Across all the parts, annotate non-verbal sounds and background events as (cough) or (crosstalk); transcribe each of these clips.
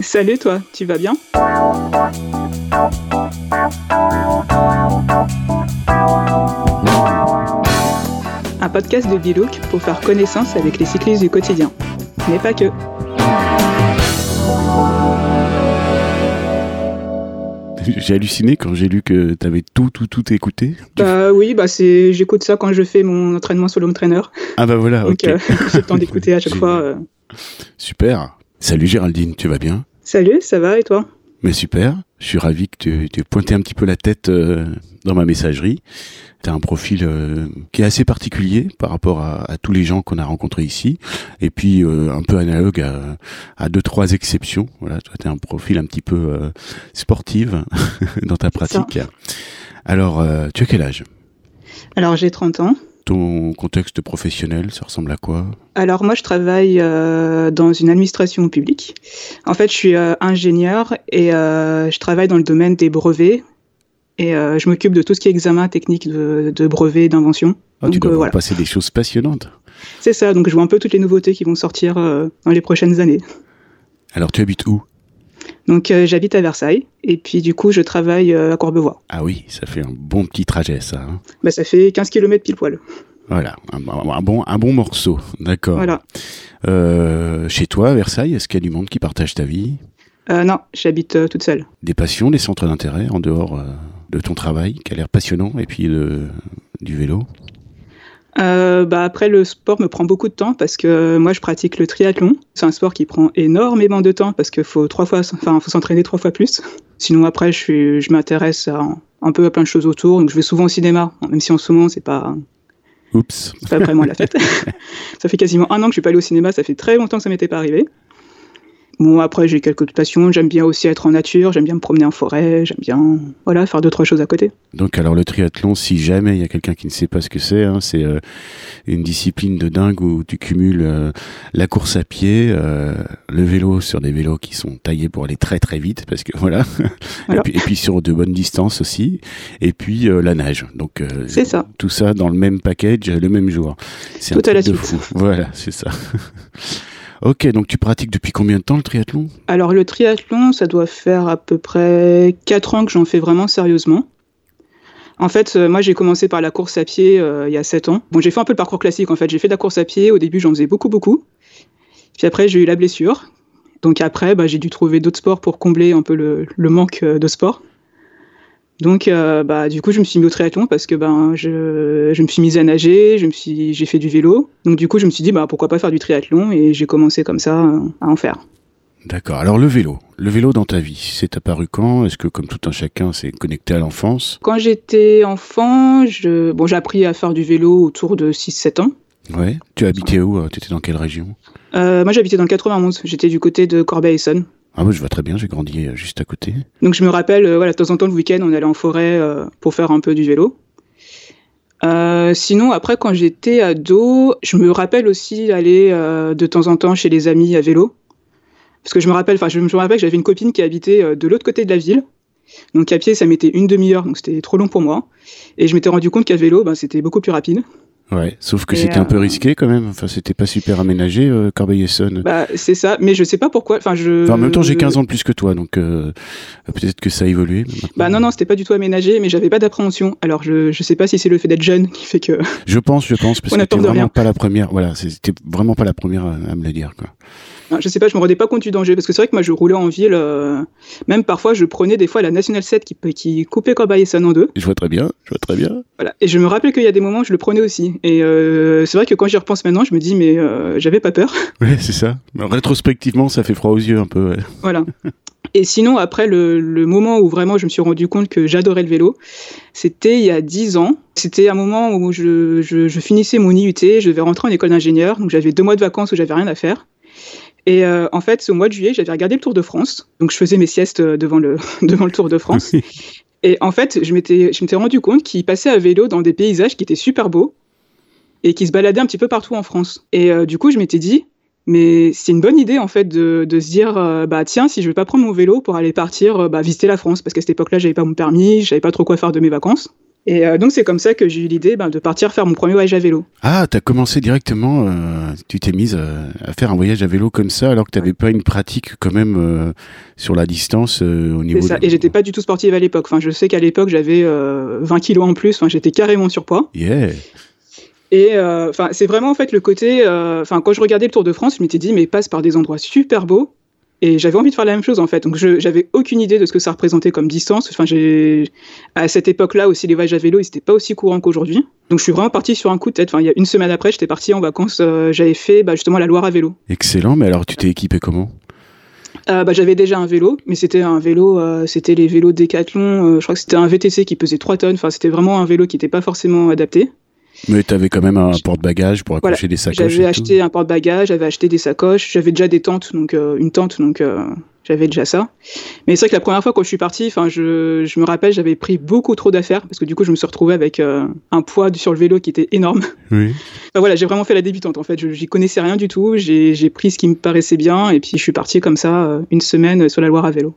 Salut toi, tu vas bien? Un podcast de Bilouk pour faire connaissance avec les cyclistes du quotidien. Mais pas que. J'ai halluciné quand j'ai lu que tu avais tout, tout, tout écouté. Bah oui, bah c'est, j'écoute ça quand je fais mon entraînement sur l'home trainer. Ah bah voilà, Donc ok. euh, (laughs) j'ai le temps d'écouter à chaque (laughs) fois. euh. Super. Salut Géraldine, tu vas bien? Salut, ça va et toi? Mais super. Je suis ravi que tu tu aies pointé un petit peu la tête euh, dans ma messagerie. Tu as un profil euh, qui est assez particulier par rapport à, à tous les gens qu'on a rencontrés ici. Et puis euh, un peu analogue à, à deux, trois exceptions. Voilà, toi, tu as un profil un petit peu sportive (laughs) dans ta pratique. Alors, tu as quel âge? Alors j'ai 30 ans. Ton contexte professionnel, ça ressemble à quoi? Alors moi je travaille euh, dans une administration publique. En fait je suis euh, ingénieur et euh, je travaille dans le domaine des brevets. Et je m'occupe de tout ce qui est examen technique de, de brevets, d'invention. Ah, Tu dois voilà. passer des choses passionnantes. C'est ça, donc je vois un peu toutes les nouveautés qui vont sortir dans les prochaines années. Alors, tu habites où? Donc euh, j'habite à Versailles et puis du coup je travaille euh, à Courbevoie. Ah oui, ça fait un bon petit trajet, ça. hein. Bah, ça fait 15 km pile poil. Voilà, un, un bon, un bon morceau, d'accord. Voilà. Euh, chez toi, à Versailles, est-ce qu'il y a du monde qui partage ta vie? Euh, non, j'habite toute seule. Des passions, des centres d'intérêt en dehors de ton travail, qui a l'air passionnant, et puis de, du vélo? Euh, bah, après, le sport me prend beaucoup de temps parce que euh, moi, je pratique le triathlon. C'est un sport qui prend énormément de temps parce qu'il faut trois fois, enfin, faut s'entraîner trois fois plus. Sinon, après, je, suis, je m'intéresse un peu à plein de choses autour. Donc, je vais souvent au cinéma, même si en ce moment, c'est pas, Oups. c'est pas vraiment la fête. (laughs) ça fait quasiment un an que je suis pas allé au cinéma. Ça fait très longtemps que ça m'était pas arrivé. Bon, après, j'ai quelques passions. J'aime bien aussi être en nature. J'aime bien me promener en forêt. J'aime bien, voilà, faire deux, trois choses à côté. Donc alors le triathlon, si jamais il y a quelqu'un qui ne sait pas ce que c'est, hein, c'est euh, une discipline de dingue où tu cumules euh, la course à pied, euh, le vélo sur des vélos qui sont taillés pour aller très très vite parce que (laughs) voilà, Voilà. Et, puis, et puis sur de bonnes distances aussi, et puis la nage. Donc C'est ça. tout ça dans le même package, le même jour. C'est un Tout à truc la de suite. fou. Voilà, c'est ça. (laughs) ok, donc tu pratiques depuis combien de temps le triathlon? Alors le triathlon, ça doit faire à peu près 4 ans que j'en fais vraiment sérieusement. En fait, euh, moi j'ai commencé par la course à pied euh, il y a 7 ans. Bon, j'ai fait un peu le parcours classique en fait. J'ai fait de la course à pied. Au début, j'en faisais beaucoup, beaucoup. Puis après, j'ai eu la blessure. Donc après, bah, j'ai dû trouver d'autres sports pour combler un peu le, manque euh, de sport. Donc, euh, bah, du coup, je me suis mis au triathlon parce que ben, je, je me suis mise à nager, je me suis, j'ai fait du vélo. Donc, du coup, je me suis dit, bah, pourquoi pas faire du triathlon Et j'ai commencé comme ça euh, à en faire. D'accord. Alors le vélo, le vélo dans ta vie, c'est apparu quand? Est-ce que comme tout un chacun, c'est connecté à l'enfance? Quand j'étais enfant, je... bon, j'ai appris à faire du vélo autour de 6-7 ans. Ouais. Tu habitais où Tu étais dans quelle région? Euh, moi, j'habitais dans le 91. J'étais du côté de Corbeil-Essonne. Ah oui, je vois très bien, j'ai grandi euh, juste à côté. Donc, je me rappelle, euh, voilà, de temps en temps, le week-end, on allait en forêt euh, pour faire un peu du vélo. Sinon, après, quand j'étais ado, je me rappelle aussi aller de temps en temps chez les amis à vélo. Parce que je me rappelle, enfin, je me rappelle que j'avais une copine qui habitait de l'autre côté de la ville. Donc, à pied, ça mettait une demi-heure, donc c'était trop long pour moi. Et je m'étais rendu compte qu'à vélo, ben, c'était beaucoup plus rapide. Ouais, sauf que c'était un peu euh, risqué quand même. Enfin, c'était pas super aménagé, euh, Corbeil-Essonne. Bah, c'est ça, mais je sais pas pourquoi. Enfin, je. Enfin, en même temps, j'ai 15 ans de plus que toi, donc euh, peut-être que ça a évolué. maintenant. Bah non, non, c'était pas du tout aménagé, mais j'avais pas d'appréhension. Alors je, je sais pas si c'est le fait d'être jeune qui fait que. Je pense, je pense, parce On que t'es vraiment rien. pas la première. Voilà, c'était vraiment pas la première à, à me le dire, quoi. Non, je sais pas, je me rendais pas compte du danger parce que c'est vrai que moi je roulais en ville, euh, même parfois je prenais des fois la National 7 qui, qui coupait Corbeil-Essonne en deux. Je vois très bien, je vois très bien. Voilà. Et je me rappelle qu'il y a des moments où je le prenais aussi. Et euh, c'est vrai que quand j'y repense maintenant, je me dis mais euh, j'avais pas peur. (laughs) Ouais, c'est ça. Mais Rétrospectivement, ça fait froid aux yeux un peu. ouais. voilà. Et sinon, après, le, le moment où vraiment je me suis rendu compte que j'adorais le vélo, c'était il y a 10 ans. C'était un moment où je, je, je finissais mon IUT, je devais rentrer en école d'ingénieur, donc j'avais deux mois de vacances où j'avais rien à faire. Et euh, en fait, au mois de juillet, j'avais regardé le Tour de France, donc je faisais mes siestes euh, devant le, (laughs) devant le Tour de France. Et en fait, je m'étais rendu compte qu'il passait à vélo dans des paysages qui étaient super beaux et qui se baladaient un petit peu partout en France. Et euh, du coup, je m'étais dit, mais c'est une bonne idée en fait de, de se dire euh, bah tiens si je vais pas prendre mon vélo pour aller partir bah, visiter la France parce qu'à cette époque-là j'avais pas mon permis, je savais pas trop quoi faire de mes vacances. Et euh, donc c'est comme ça que j'ai eu l'idée ben, de partir faire mon premier voyage à vélo. Ah, tu as commencé directement, euh, tu t'es mise euh, à faire un voyage à vélo comme ça alors que tu n'avais pas une pratique quand même sur la distance au niveau... Ça. Et j'étais pas du tout sportive à l'époque. Enfin, je sais qu'à l'époque j'avais 20 kilos en plus, enfin, j'étais carrément surpoids. Yeah et enfin, c'est vraiment en fait le côté. Enfin, quand je regardais le Tour de France, je m'étais dit, mais passe par des endroits super beaux. Et j'avais envie de faire la même chose en fait. Donc j'avais aucune idée de ce que ça représentait comme distance. Enfin, j'ai à cette époque-là aussi les voyages à vélo, ils n'étaient pas aussi courants qu'aujourd'hui. Donc je suis vraiment parti sur un coup de tête. Enfin, il y a une semaine après, j'étais parti en vacances. Euh, j'avais fait bah, justement la Loire à vélo. Excellent. Mais alors tu t'es équipé comment? Euh, bah, j'avais déjà un vélo, mais c'était un vélo, euh, c'était les vélos Decathlon. je crois que c'était un VTC qui pesait 3 tonnes. Enfin, c'était vraiment un vélo qui n'était pas forcément adapté. Mais tu avais quand même un porte-bagages pour accrocher des sacoches. J'avais acheté un porte-bagages, j'avais acheté des sacoches, j'avais déjà des tentes, donc une tente, donc j'avais déjà ça. Mais c'est vrai que la première fois quand je suis parti, enfin, je, je, me rappelle, j'avais pris beaucoup trop d'affaires parce que du coup, je me suis retrouvé avec euh, un poids sur le vélo qui était énorme. Oui. enfin, voilà, j'ai vraiment fait la débutante en fait. Je j'y connaissais rien du tout. J'ai pris ce qui me paraissait bien et puis je suis parti comme ça euh, une semaine sur la Loire à vélo.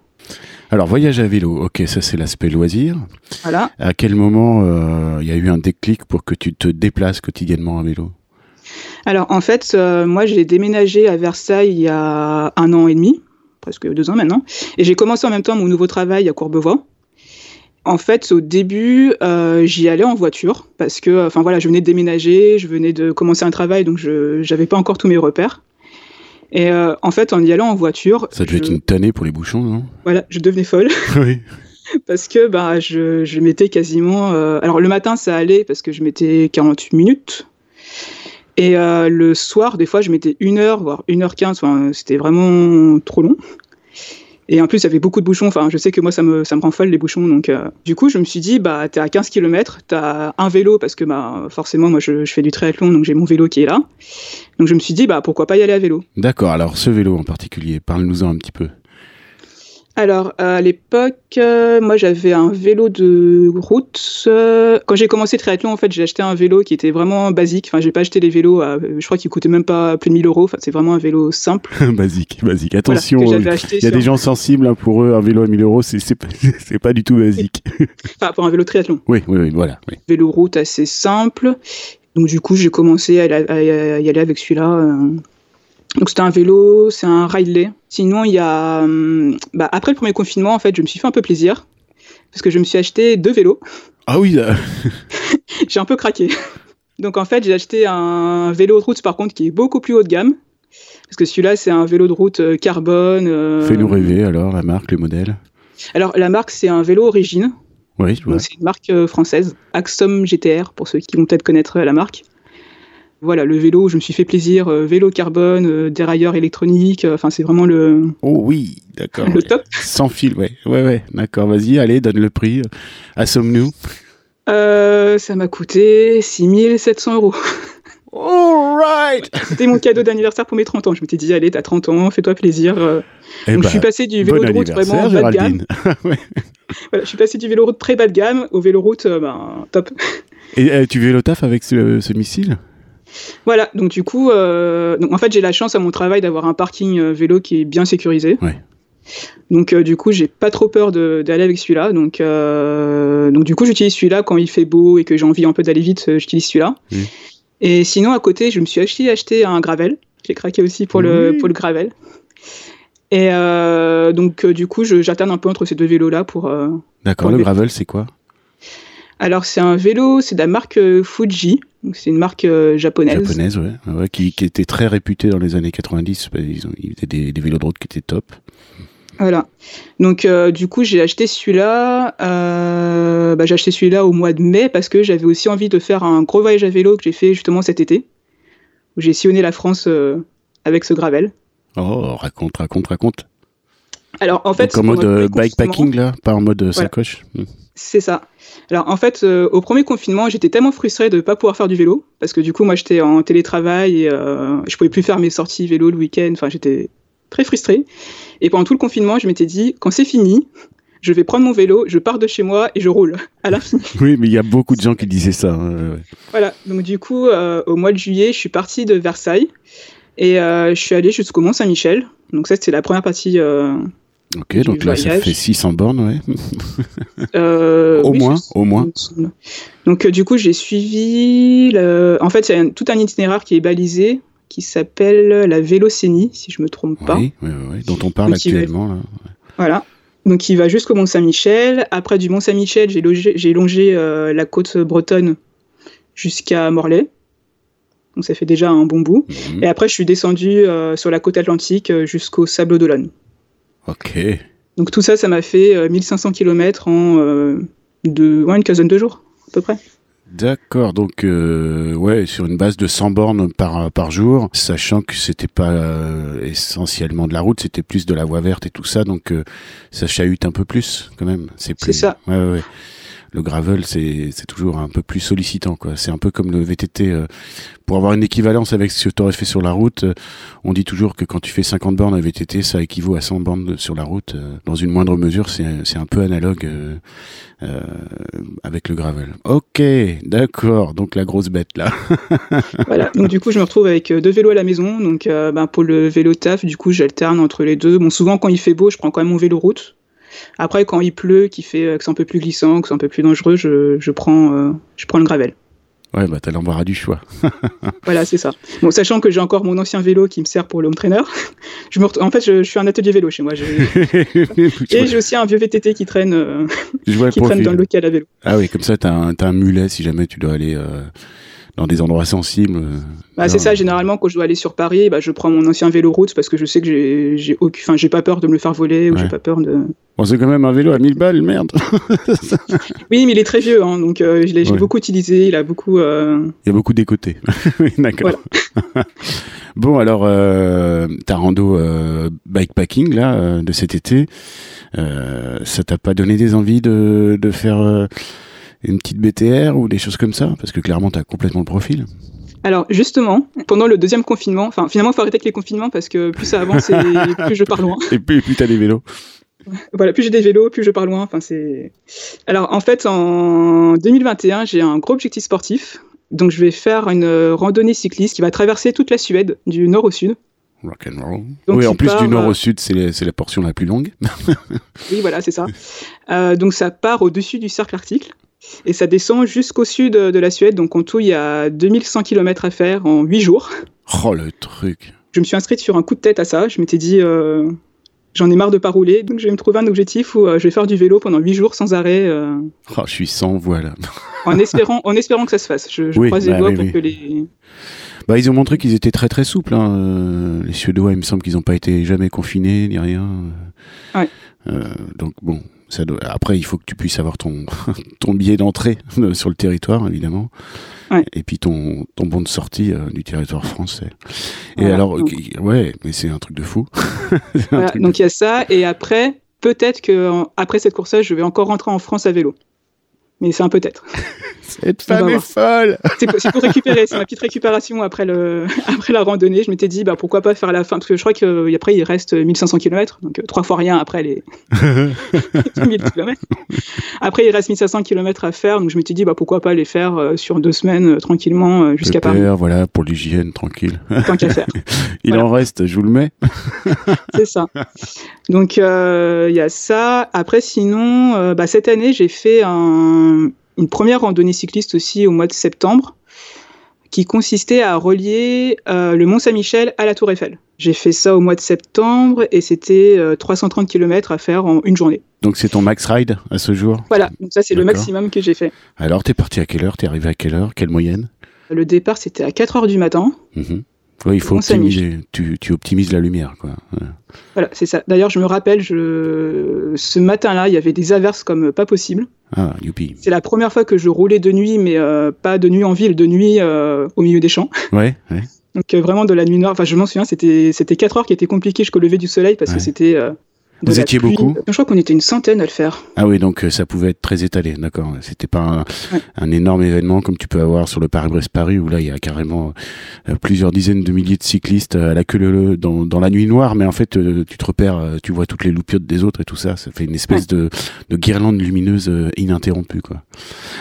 Alors, voyage à vélo, ok, ça c'est l'aspect loisir. Voilà. À quel moment euh, il y a eu un déclic pour que tu te déplaces quotidiennement à vélo? Alors, en fait, moi j'ai déménagé à Versailles il y a un an et demi presque deux ans maintenant. Et j'ai commencé en même temps mon nouveau travail à Courbevoie. En fait, au début, euh, j'y allais en voiture parce que, enfin voilà, je venais de déménager, je venais de commencer un travail, donc je n'avais pas encore tous mes repères. Et euh, en fait, en y allant en voiture, ça devait être une tannée pour les bouchons, non? Voilà, je devenais folle. (laughs) oui. parce que bah, je, je mettais quasiment. Euh, alors le matin, ça allait parce que je mettais 48 minutes et euh, le soir, des fois, je mettais une heure, voire une heure quinze. Enfin, c'était vraiment trop long. Et en plus, il y avait beaucoup de bouchons. Enfin, je sais que moi, ça me, ça me rend folle les bouchons. Donc, euh, du coup, je me suis dit, bah, t'es à 15 km, t'as un vélo parce que, bah, forcément, moi, je, je fais du triathlon, donc j'ai mon vélo qui est là. Donc, je me suis dit, bah, pourquoi pas y aller à vélo. D'accord. Alors, ce vélo en particulier, parle-nous-en un petit peu. Alors, à l'époque, euh, moi j'avais un vélo de route. Euh, quand j'ai commencé le triathlon, en fait, j'ai acheté un vélo qui était vraiment basique. Enfin, j'ai pas acheté les vélos, je crois qu'il coûtait même pas plus de 1000 euros. Enfin, c'est vraiment un vélo simple. (laughs) basique, basique. Attention, il y a des gens sensibles hein, pour eux. Un vélo à 1000 euros, (laughs) c'est pas du tout basique. (laughs) enfin, pour un vélo triathlon. Oui, oui, oui voilà. Vélo route assez simple. Donc, du coup, j'ai commencé à, y aller avec celui-là. Euh, donc c'était un vélo, c'est un Riley. Sinon, il y a, hum, bah, après le premier confinement, en fait, je me suis fait un peu plaisir parce que je me suis acheté deux vélos. Ah oui. (laughs) j'ai un peu craqué. Donc en fait, j'ai acheté un vélo de route par contre qui est beaucoup plus haut de gamme. Parce que celui-là, c'est un vélo de route euh, carbone. Euh, Fais-nous rêver alors, la marque, le modèle. Alors la marque, c'est un vélo Origine. Oui, je vois. C'est une marque euh, française, Axom GTR, pour ceux qui vont peut-être connaître la marque. Voilà, le vélo, je me suis fait plaisir, euh, vélo carbone, euh, dérailleur électronique, euh, enfin c'est vraiment le. Oh oui, d'accord. Le top. (laughs) Sans fil, ouais, ouais, ouais, d'accord. Vas-y, allez, donne le prix. Assomme-nous. ça m'a coûté 6700 euros. (laughs) right C'était mon cadeau d'anniversaire pour mes 30 ans. Je m'étais dit, allez, t'as 30 ans, fais-toi plaisir. Eh Donc, je suis bah, passé du vélo de route vraiment bas de gamme. (laughs) voilà, je suis passé du vélo route très bas de gamme au vélo route ben, top. Et tu vélo taf avec ce, ce missile? Voilà, donc du coup, euh, donc en fait, j'ai la chance à mon travail d'avoir un parking euh, vélo qui est bien sécurisé. Donc euh, du coup, j'ai pas trop peur d'aller avec celui-là. Donc, donc du coup, j'utilise celui-là quand il fait beau et que j'ai envie un peu d'aller vite, j'utilise celui-là. Et sinon, à côté, je me suis acheté, acheté un gravel. J'ai craqué aussi pour, le, pour le gravel. Et donc du coup, j'alterne un peu entre ces deux vélos-là pour... D'accord, le gravel, c'est quoi? Alors c'est un vélo, c'est de la marque euh, Fuji, c'est une marque euh, japonaise. Japonaise, ouais, qui, était très réputée dans les années 90. Ils, ont, ils des, des, vélos de route qui étaient top. Voilà. Donc euh, du coup j'ai acheté celui-là. bah, j'ai acheté celui-là au mois de mai parce que j'avais aussi envie de faire un gros voyage à vélo que j'ai fait justement cet été, où j'ai sillonné la France avec ce gravel. Oh, raconte, raconte, raconte. Alors en fait, Donc, en mode bikepacking là, pas en mode sacoche. Hmm. C'est ça. Alors en fait, euh, au premier confinement, j'étais tellement frustrée de ne pas pouvoir faire du vélo, parce que du coup, moi, j'étais en télétravail et euh, je pouvais plus faire mes sorties vélo le week-end. Enfin, j'étais très frustrée. Et pendant tout le confinement, je m'étais dit, quand c'est fini, je vais prendre mon vélo, je pars de chez moi et je roule (laughs) à l'infini. (laughs) Oui, mais il y a beaucoup de gens qui disaient ça. Hein, voilà. Donc du coup, euh, au mois de juillet, je suis partie de Versailles et je suis allée jusqu'au Mont Saint-Michel. Donc ça, c'était la première partie Ok, donc là, ça fait 600 bornes, ouais. Euh, (laughs) au oui, moins, au moins. Donc euh, du coup, j'ai suivi. le- En fait, il y a un- tout un itinéraire qui est balisé, qui s'appelle la Vélocénie, si je me trompe pas. Oui, oui, oui, dont on parle Donc, il va- actuellement. Là. Voilà. Donc il va jusqu'au Mont Saint-Michel. Après du Mont Saint-Michel, j'ai longé euh, la côte bretonne jusqu'à Morlaix. Donc ça fait déjà un bon bout. Mhm. Et après, je suis descendu euh, sur la côte atlantique euh, jusqu'au Sable d'Olonne. Ok. Donc tout ça, ça m'a fait euh, 1500 km en euh, de, ouais, une quinzaine de jours, à peu près. D'accord, donc euh, ouais, sur une base de 100 bornes par, par jour, sachant que c'était pas euh, essentiellement de la route, c'était plus de la voie verte et tout ça, donc euh, ça chahute un peu plus quand même. C'est plus. Ça. Ouais, ouais, ouais. Le gravel, c'est toujours un peu plus sollicitant, quoi. C'est un peu comme le VTT. euh, pour avoir une équivalence avec ce que tu aurais fait sur la route, euh, on dit toujours que quand tu fais 50 bornes à VTT, ça équivaut à 100 bornes sur la route. euh, dans une moindre mesure, c'est un peu analogue avec le gravel. Ok, d'accord. Donc la grosse bête là. (laughs) Voilà. Donc du coup, je me retrouve avec deux vélos à la maison. Donc ben, pour le vélo taf, du coup, j'alterne entre les deux. Bon, souvent quand il fait beau, je prends quand même mon vélo route. Après, quand il pleut, qui fait euh, que c'est un peu plus glissant, que c'est un peu plus dangereux, je, je prends euh, je prends le gravel. Ouais, bah t'as l'embarras du choix. (laughs) Voilà, c'est ça. Bon, sachant que j'ai encore mon ancien vélo qui me sert pour le home trainer. (laughs) Je me ret- En fait, je, je suis un atelier vélo chez moi. Je, (laughs) Et j'ai aussi un vieux VTT qui traîne, euh, je vois le qui traîne dans le local à vélo. Ah oui, comme ça t'as un, mulet si jamais tu dois aller euh, dans des endroits sensibles. Bah, c'est ça, généralement, quand je dois aller sur Paris, bah, je prends mon ancien vélo route parce que je sais que j'ai, aucun... enfin, pas peur de me le faire voler ou Ouais. j'ai pas peur de. Bon, c'est quand même un vélo à 1000 balles, merde. (laughs) Oui, mais il est très vieux, hein, donc euh, je l'ai, Ouais. beaucoup utilisé. Il a beaucoup. euh, Il y a beaucoup d'écotés. (laughs) oui, d'accord. (laughs) bon, alors, euh, ta rando euh, bikepacking, là, euh, de cet été, ça t'a pas donné des envies de, de faire une petite BTR ou des choses comme ça Parce que clairement, t'as complètement le profil. Alors, justement, pendant le deuxième confinement, enfin, finalement, il faut arrêter avec les confinements parce que plus ça avance et (laughs) plus je pars loin. Et puis, et puis t'as des vélos. Voilà, plus j'ai des vélos, plus je pars loin. Enfin, c'est. Alors, en fait, en 2021, j'ai un gros objectif sportif. Donc, je vais faire une randonnée cycliste qui va traverser toute la Suède, du nord au sud. Rock and roll. Donc, oui, tu en plus du nord euh, au sud, c'est la- c'est la portion la plus longue. (laughs) Oui, voilà, c'est ça. Euh, donc, ça part au-dessus du cercle arctique et ça descend jusqu'au sud de la Suède. Donc, en tout, il y a 2100 km à faire en 8 jours. Oh, le truc. Je me suis inscrite sur un coup de tête à ça. Je m'étais dit, euh, j'en ai marre de pas rouler. Donc, je vais me trouver un objectif où euh, je vais faire du vélo pendant 8 jours sans arrêt. euh, Oh, je suis sans voix là. en espérant, en espérant que ça se fasse. Je, je Oui, croise les bah doigts oui, pour oui. que les. Bah, ils ont montré qu'ils étaient très très souples. Hein. euh, Les Suédois, il me semble qu'ils n'ont pas été jamais confinés ni rien. Ouais. Donc bon, ça doit... après il faut que tu puisses avoir ton (laughs) ton billet d'entrée euh, sur le territoire évidemment. Ouais. Et puis ton ton bon de sortie euh, du territoire français. Et Voilà, alors, donc- ouais, mais c'est un truc de fou. (laughs) Voilà, truc donc il y a ça. Et après, peut-être que après cette course-là, je vais encore rentrer en France à vélo. Mais c'est un peut-être. Cette femme est folle. C'est pour, récupérer, c'est ma petite récupération après, le, (laughs) après la randonnée. Je m'étais dit, bah, pourquoi pas faire la fin, parce que je crois qu'après, il reste 1500 km, donc euh, trois fois rien après les (laughs) (laughs) 1000 km. Après, il reste 1500 km à faire, donc je m'étais dit, bah, pourquoi pas les faire euh, sur deux semaines, euh, tranquillement, euh, jusqu'à Paris, voilà pour l'hygiène tranquille. tant qu'à faire. Il Voilà. en reste, je vous le mets. C'est ça. Donc, euh, il y a ça. Après, sinon, euh, bah, cette année, j'ai fait un- une première randonnée cycliste aussi au mois de septembre qui consistait à relier euh, le Mont Saint-Michel à la Tour Eiffel. J'ai fait ça au mois de septembre et c'était euh, 330 km à faire en une journée. Donc c'est ton max ride à ce jour? Voilà, donc ça c'est le maximum que j'ai fait. Alors t'es parti à quelle heure? T'es arrivé à quelle heure? Quelle moyenne? Le départ c'était à 4 heures du matin. Mhm. Oui, il faut optimiser. Tu, tu optimises la lumière, quoi. Voilà, c'est ça. D'ailleurs, je me rappelle, je... ce matin-là, il y avait des averses comme pas possible. Ah, youpi. C'est la première fois que je roulais de nuit, mais euh, pas de nuit en ville, de nuit euh, au milieu des champs. (laughs) Ouais, ouais. Donc euh, vraiment de la nuit noire. Enfin, je m'en souviens, c'était c'était quatre heures qui étaient compliquées jusqu'au lever du soleil parce Ouais. que c'était. Euh, Vous étiez pluie. beaucoup Je crois qu'on était une centaine à le faire. Ah oui, donc euh, ça pouvait être très étalé, d'accord. C'était pas un, Ouais. un énorme événement comme tu peux avoir sur le Paris-Brest-Paris où là il y a carrément euh, plusieurs dizaines de milliers de cyclistes à la queue leu dans, dans la nuit noire, mais en fait euh, tu te repères, euh, tu vois toutes les loupiottes des autres et tout ça, ça fait une espèce de, de guirlande lumineuse euh, ininterrompue quoi.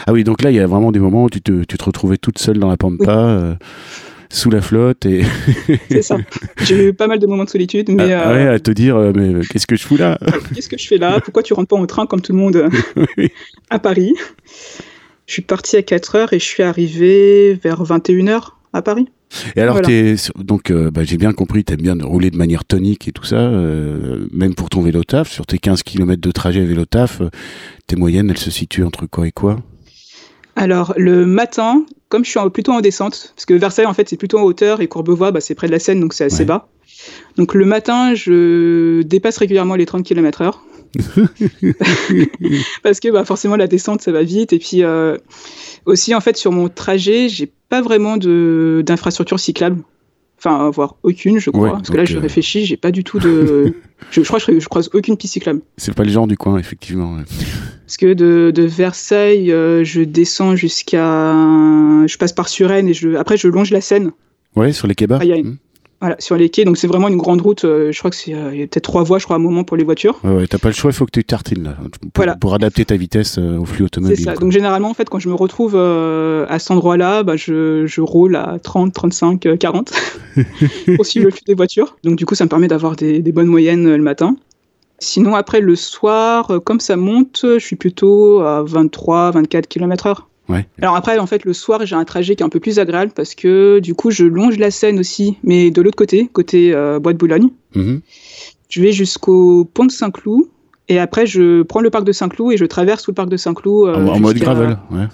Ah oui, donc là il y a vraiment des moments où tu te, tu te retrouvais toute seule dans la pampa. Oui. Euh, sous la flotte et. (laughs) c'est ça. J'ai eu pas mal de moments de solitude, mais. Ah, ouais, à te dire, mais qu'est-ce que je fous là (laughs) Qu'est-ce que je fais là? Pourquoi tu rentres pas en train comme tout le monde (laughs) à Paris? Je suis partie à 4 heures et je suis arrivée vers 21 h à Paris. Et alors, donc, euh, bah, j'ai bien compris, tu aimes bien rouler de manière tonique et tout ça, euh, même pour ton vélo taf. Sur tes 15 km de trajet vélo taf, euh, tes moyennes, elles se situent entre quoi et quoi? Alors, le matin, comme je suis plutôt en descente, parce que Versailles, en fait, c'est plutôt en hauteur et Courbevoie, bah, c'est près de la Seine, donc c'est assez bas. Donc, le matin, je dépasse régulièrement les 30 km/h. (laughs) parce que bah, forcément, la descente, ça va vite. Et puis, aussi, en fait, sur mon trajet, j'ai pas vraiment d'infrastructure cyclable. Enfin, voire aucune, je crois. parce que là, je réfléchis, j'ai pas du tout de. (laughs) je, crois que je, croise aucune piste cyclable. C'est pas le genre du coin, effectivement. Parce que de, de Versailles, euh, je descends jusqu'à. Je passe par Suresnes et je... après, je longe la Seine. Ouais, sur les kebabs. Voilà, sur les quais. Donc c'est vraiment une grande route. Euh, je crois que c'est euh, y a peut-être trois voies, je crois, à un moment pour les voitures. Ouais, ouais t'as pas le choix. Il faut que tu tartines là pour, voilà. pour adapter ta vitesse euh, au flux automobile. C'est ça. Donc généralement, en fait, quand je me retrouve à cet endroit-là, bah, je, je, roule à 30, 35, 40 pour suivre le flux des voitures. Donc du coup, ça me permet d'avoir des, des, bonnes moyennes le matin. Sinon, après le soir, comme ça monte, je suis plutôt à 23, 24 km/h. Alors après, en fait, le soir, j'ai un trajet qui est un peu plus agréable parce que du coup, je longe la Seine aussi, mais de l'autre côté, côté euh, Bois de Boulogne. Mhm. Je vais jusqu'au pont de Saint-Cloud et après, je prends le parc de Saint-Cloud et je traverse tout le parc de Saint-Cloud. Euh, en, mode gravel, ouais.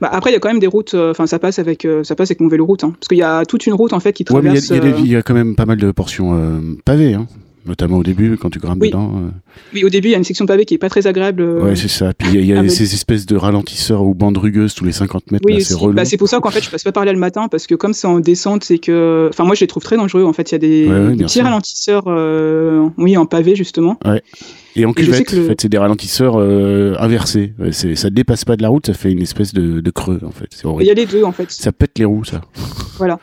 Bah après, il y a quand même des routes. Euh, enfin, ça passe avec ça passe avec mon vélo route, hein, parce qu'il y a toute une route en fait qui traverse. Ouais, il y, y, a quand même pas mal de portions pavées. Hein notamment au début quand tu grimpes dedans. Euh. Oui, au début, il y a une section pavée qui est pas très agréable. Euh. Ouais, c'est ça. Puis il y a, ces espèces de ralentisseurs ou bandes rugueuses tous les 50 mètres. Oui, c'est bah, C'est pour ça qu'en fait, je passe pas par là le matin parce que comme c'est en descente, c'est que. Enfin, moi, je les trouve très dangereux. En fait, il y a des, petits ralentisseurs, euh, oui, en pavé justement. Ouais. Et en cuvette, en fait, c'est des ralentisseurs euh, inversés. Ça dépasse pas de la route, ça fait une espèce de, de creux, en fait. Il y a les deux, en fait. Ça pète les roues, ça. Voilà.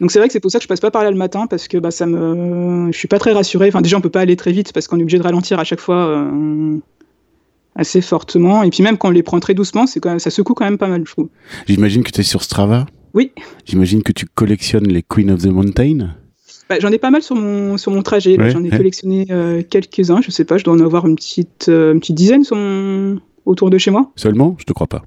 Donc c'est vrai que c'est pour ça que je passe pas par là le matin parce que bah ça me, je suis pas très rassuré. Enfin déjà on peut pas aller très vite parce qu'on est obligé de ralentir à chaque fois euh, assez fortement. Et puis même quand on les prend très doucement, c'est quand même, ça secoue quand même pas mal, je trouve. J'imagine que tu es sur Strava. Oui. J'imagine que tu collectionnes les Queen of the Mountain. Bah, j'en ai pas mal sur mon, sur mon trajet. J'en ai collectionné euh, quelques-uns. Je sais pas, je dois en avoir une petite, euh, une petite dizaine sur autour de chez moi. Seulement? Je te crois pas.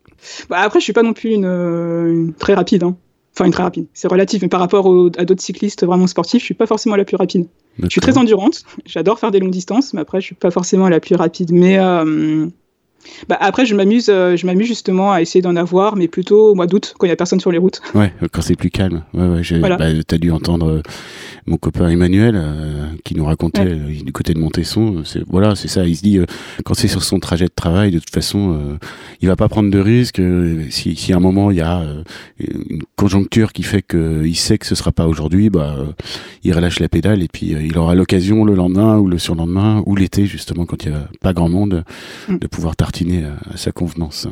Bah, après, je suis pas non plus une, une très rapide. Hein. Enfin, une très rapide. C'est relatif, mais par rapport à d'autres cyclistes vraiment sportifs, je suis pas forcément la plus rapide. Je suis très endurante. J'adore faire des longues distances, mais après, je suis pas forcément la plus rapide. Mais euh, bah, après, je m'amuse, euh, je m'amuse justement à essayer d'en avoir, mais plutôt au mois d'août, quand il y a personne sur les routes. Ouais, quand c'est plus calme. Ouais, ouais. Voilà. Bah, t'as dû entendre euh, mon copain Emmanuel euh, qui nous racontait du côté de Montesson. Voilà, c'est ça. Il se dit quand c'est sur son trajet de travail, de toute façon, il va pas prendre de risques. si, si à un moment il y a une conjoncture qui fait qu'il sait que ce sera pas aujourd'hui, bah, il relâche la pédale et puis il aura l'occasion le lendemain ou le surlendemain ou l'été justement quand il y a pas grand monde mm. de pouvoir tartiner à, sa convenance.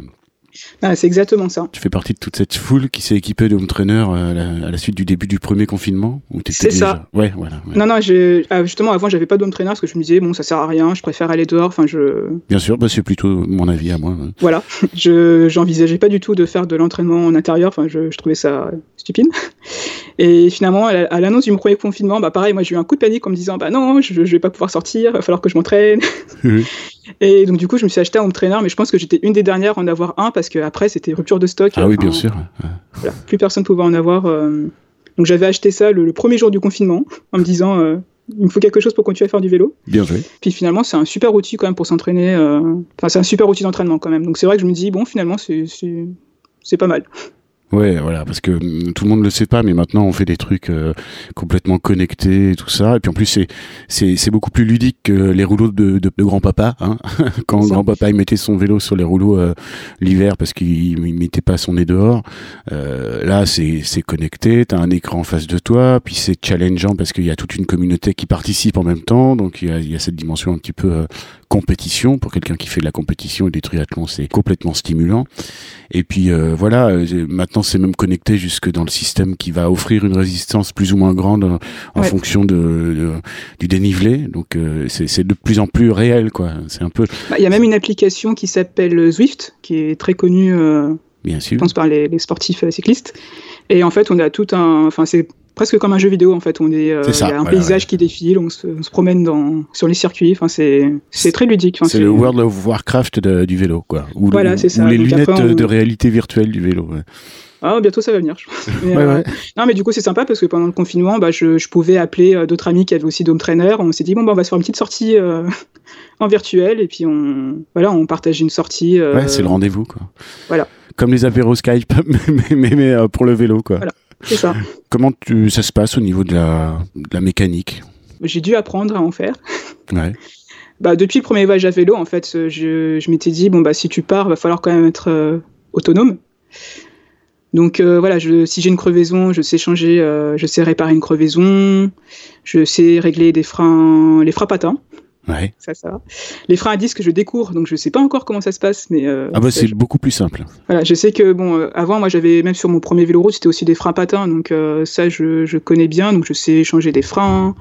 Ah, c'est exactement ça. Tu fais partie de toute cette foule qui s'est équipée de home trainer euh, à la, suite du début du premier confinement C'est ça. Ouais, voilà. Non, non, ah, justement, avant, j'avais pas de home trainer parce que je me disais, bon, ça sert à rien, je préfère aller dehors. Enfin, je... Bien sûr, bah, c'est plutôt mon avis à moi. Voilà. (laughs) Je j'envisageais pas du tout de faire de l'entraînement en intérieur. Enfin, je, je trouvais ça stupide. Et finalement, à l'annonce du premier confinement, bah pareil, moi j'ai eu un coup de panique en me disant bah non, je, je vais pas pouvoir sortir, il va falloir que je m'entraîne. (laughs) Et donc du coup, je me suis acheté un home trainer, mais je pense que j'étais une des dernières à en avoir un parce qu'après c'était rupture de stock. Ah oui, bien sûr. Voilà, plus personne pouvait en avoir. Euh. Donc j'avais acheté ça le, premier jour du confinement en me disant euh, il me faut quelque chose pour continuer à faire du vélo. Bien joué. Puis finalement, c'est un super outil quand même pour s'entraîner. Euh. Enfin, c'est un super outil d'entraînement quand même. Donc c'est vrai que je me dis bon, finalement, c'est pas mal. Ouais, voilà, parce que mm, tout le monde ne le sait pas, mais maintenant on fait des trucs euh, complètement connectés et tout ça. Et puis en plus, c'est c'est c'est beaucoup plus ludique que les rouleaux de de, grand-papa. Hein (laughs) Quand grand-papa il mettait son vélo sur les rouleaux euh, l'hiver parce qu'il mettait pas son nez dehors. Euh, là, c'est c'est connecté. T'as un écran en face de toi, puis c'est challengeant parce qu'il y a toute une communauté qui participe en même temps. Donc il y a, il y a cette dimension un petit peu euh, compétition pour quelqu'un qui fait de la compétition et des triathlons, c'est complètement stimulant. Et puis voilà, maintenant c'est même connecté jusque dans le système qui va offrir une résistance plus ou moins grande en fonction de, du dénivelé. Donc euh, c'est de plus en plus réel, quoi. C'est un peu. Bah, il y a même une application qui s'appelle Zwift, qui est très connue. Euh, Bien sûr. Je pense par les, les sportifs euh, cyclistes. Et en fait, on a tout un. Enfin, c'est presque comme un jeu vidéo en fait. On est, euh, C'est ça, il y a un paysage ouais. qui défile, on se, on se promène dans, sur les circuits. Enfin, c'est, c'est très ludique. Enfin, C'est le World of Warcraft de- du vélo, quoi. Ou, Voilà, c'est ça. ou les Donc lunettes après, on- de réalité virtuelle du vélo. ouais. Ah, bientôt ça va venir. Je pense. (laughs) Mais, Ouais, euh, ouais. Non, mais du coup, c'est sympa parce que pendant le confinement, bah, je, je pouvais appeler euh, d'autres amis qui avaient aussi Dome Trainer. On s'est dit, bon, bah, on va se faire une petite sortie euh, (laughs) en virtuel et puis on, voilà, on partage une sortie. Ouais, c'est le rendez-vous, quoi. voilà. Comme les apéros Skype, (laughs) mais, mais, mais, pour le vélo, quoi. Voilà. C'est ça. Comment tu, ça se passe au niveau de la, de la mécanique? J'ai dû apprendre à en faire. Ouais. Bah, depuis le premier voyage à vélo, en fait, je, je m'étais dit, bon, bah, si tu pars, va falloir quand même être euh, autonome. Donc euh, voilà, je, si j'ai une crevaison, je sais changer, euh, je sais réparer une crevaison, je sais régler des freins, les freins patins, Ouais. ça, ça va. Les freins à disque, je découvre, donc je sais pas encore comment ça se passe, mais euh, Ah bah c'est beaucoup plus simple. voilà, je sais que bon, euh, avant, moi, j'avais même sur mon premier vélo route, c'était aussi des freins patins, donc euh, ça, je, je connais bien, donc je sais changer des freins,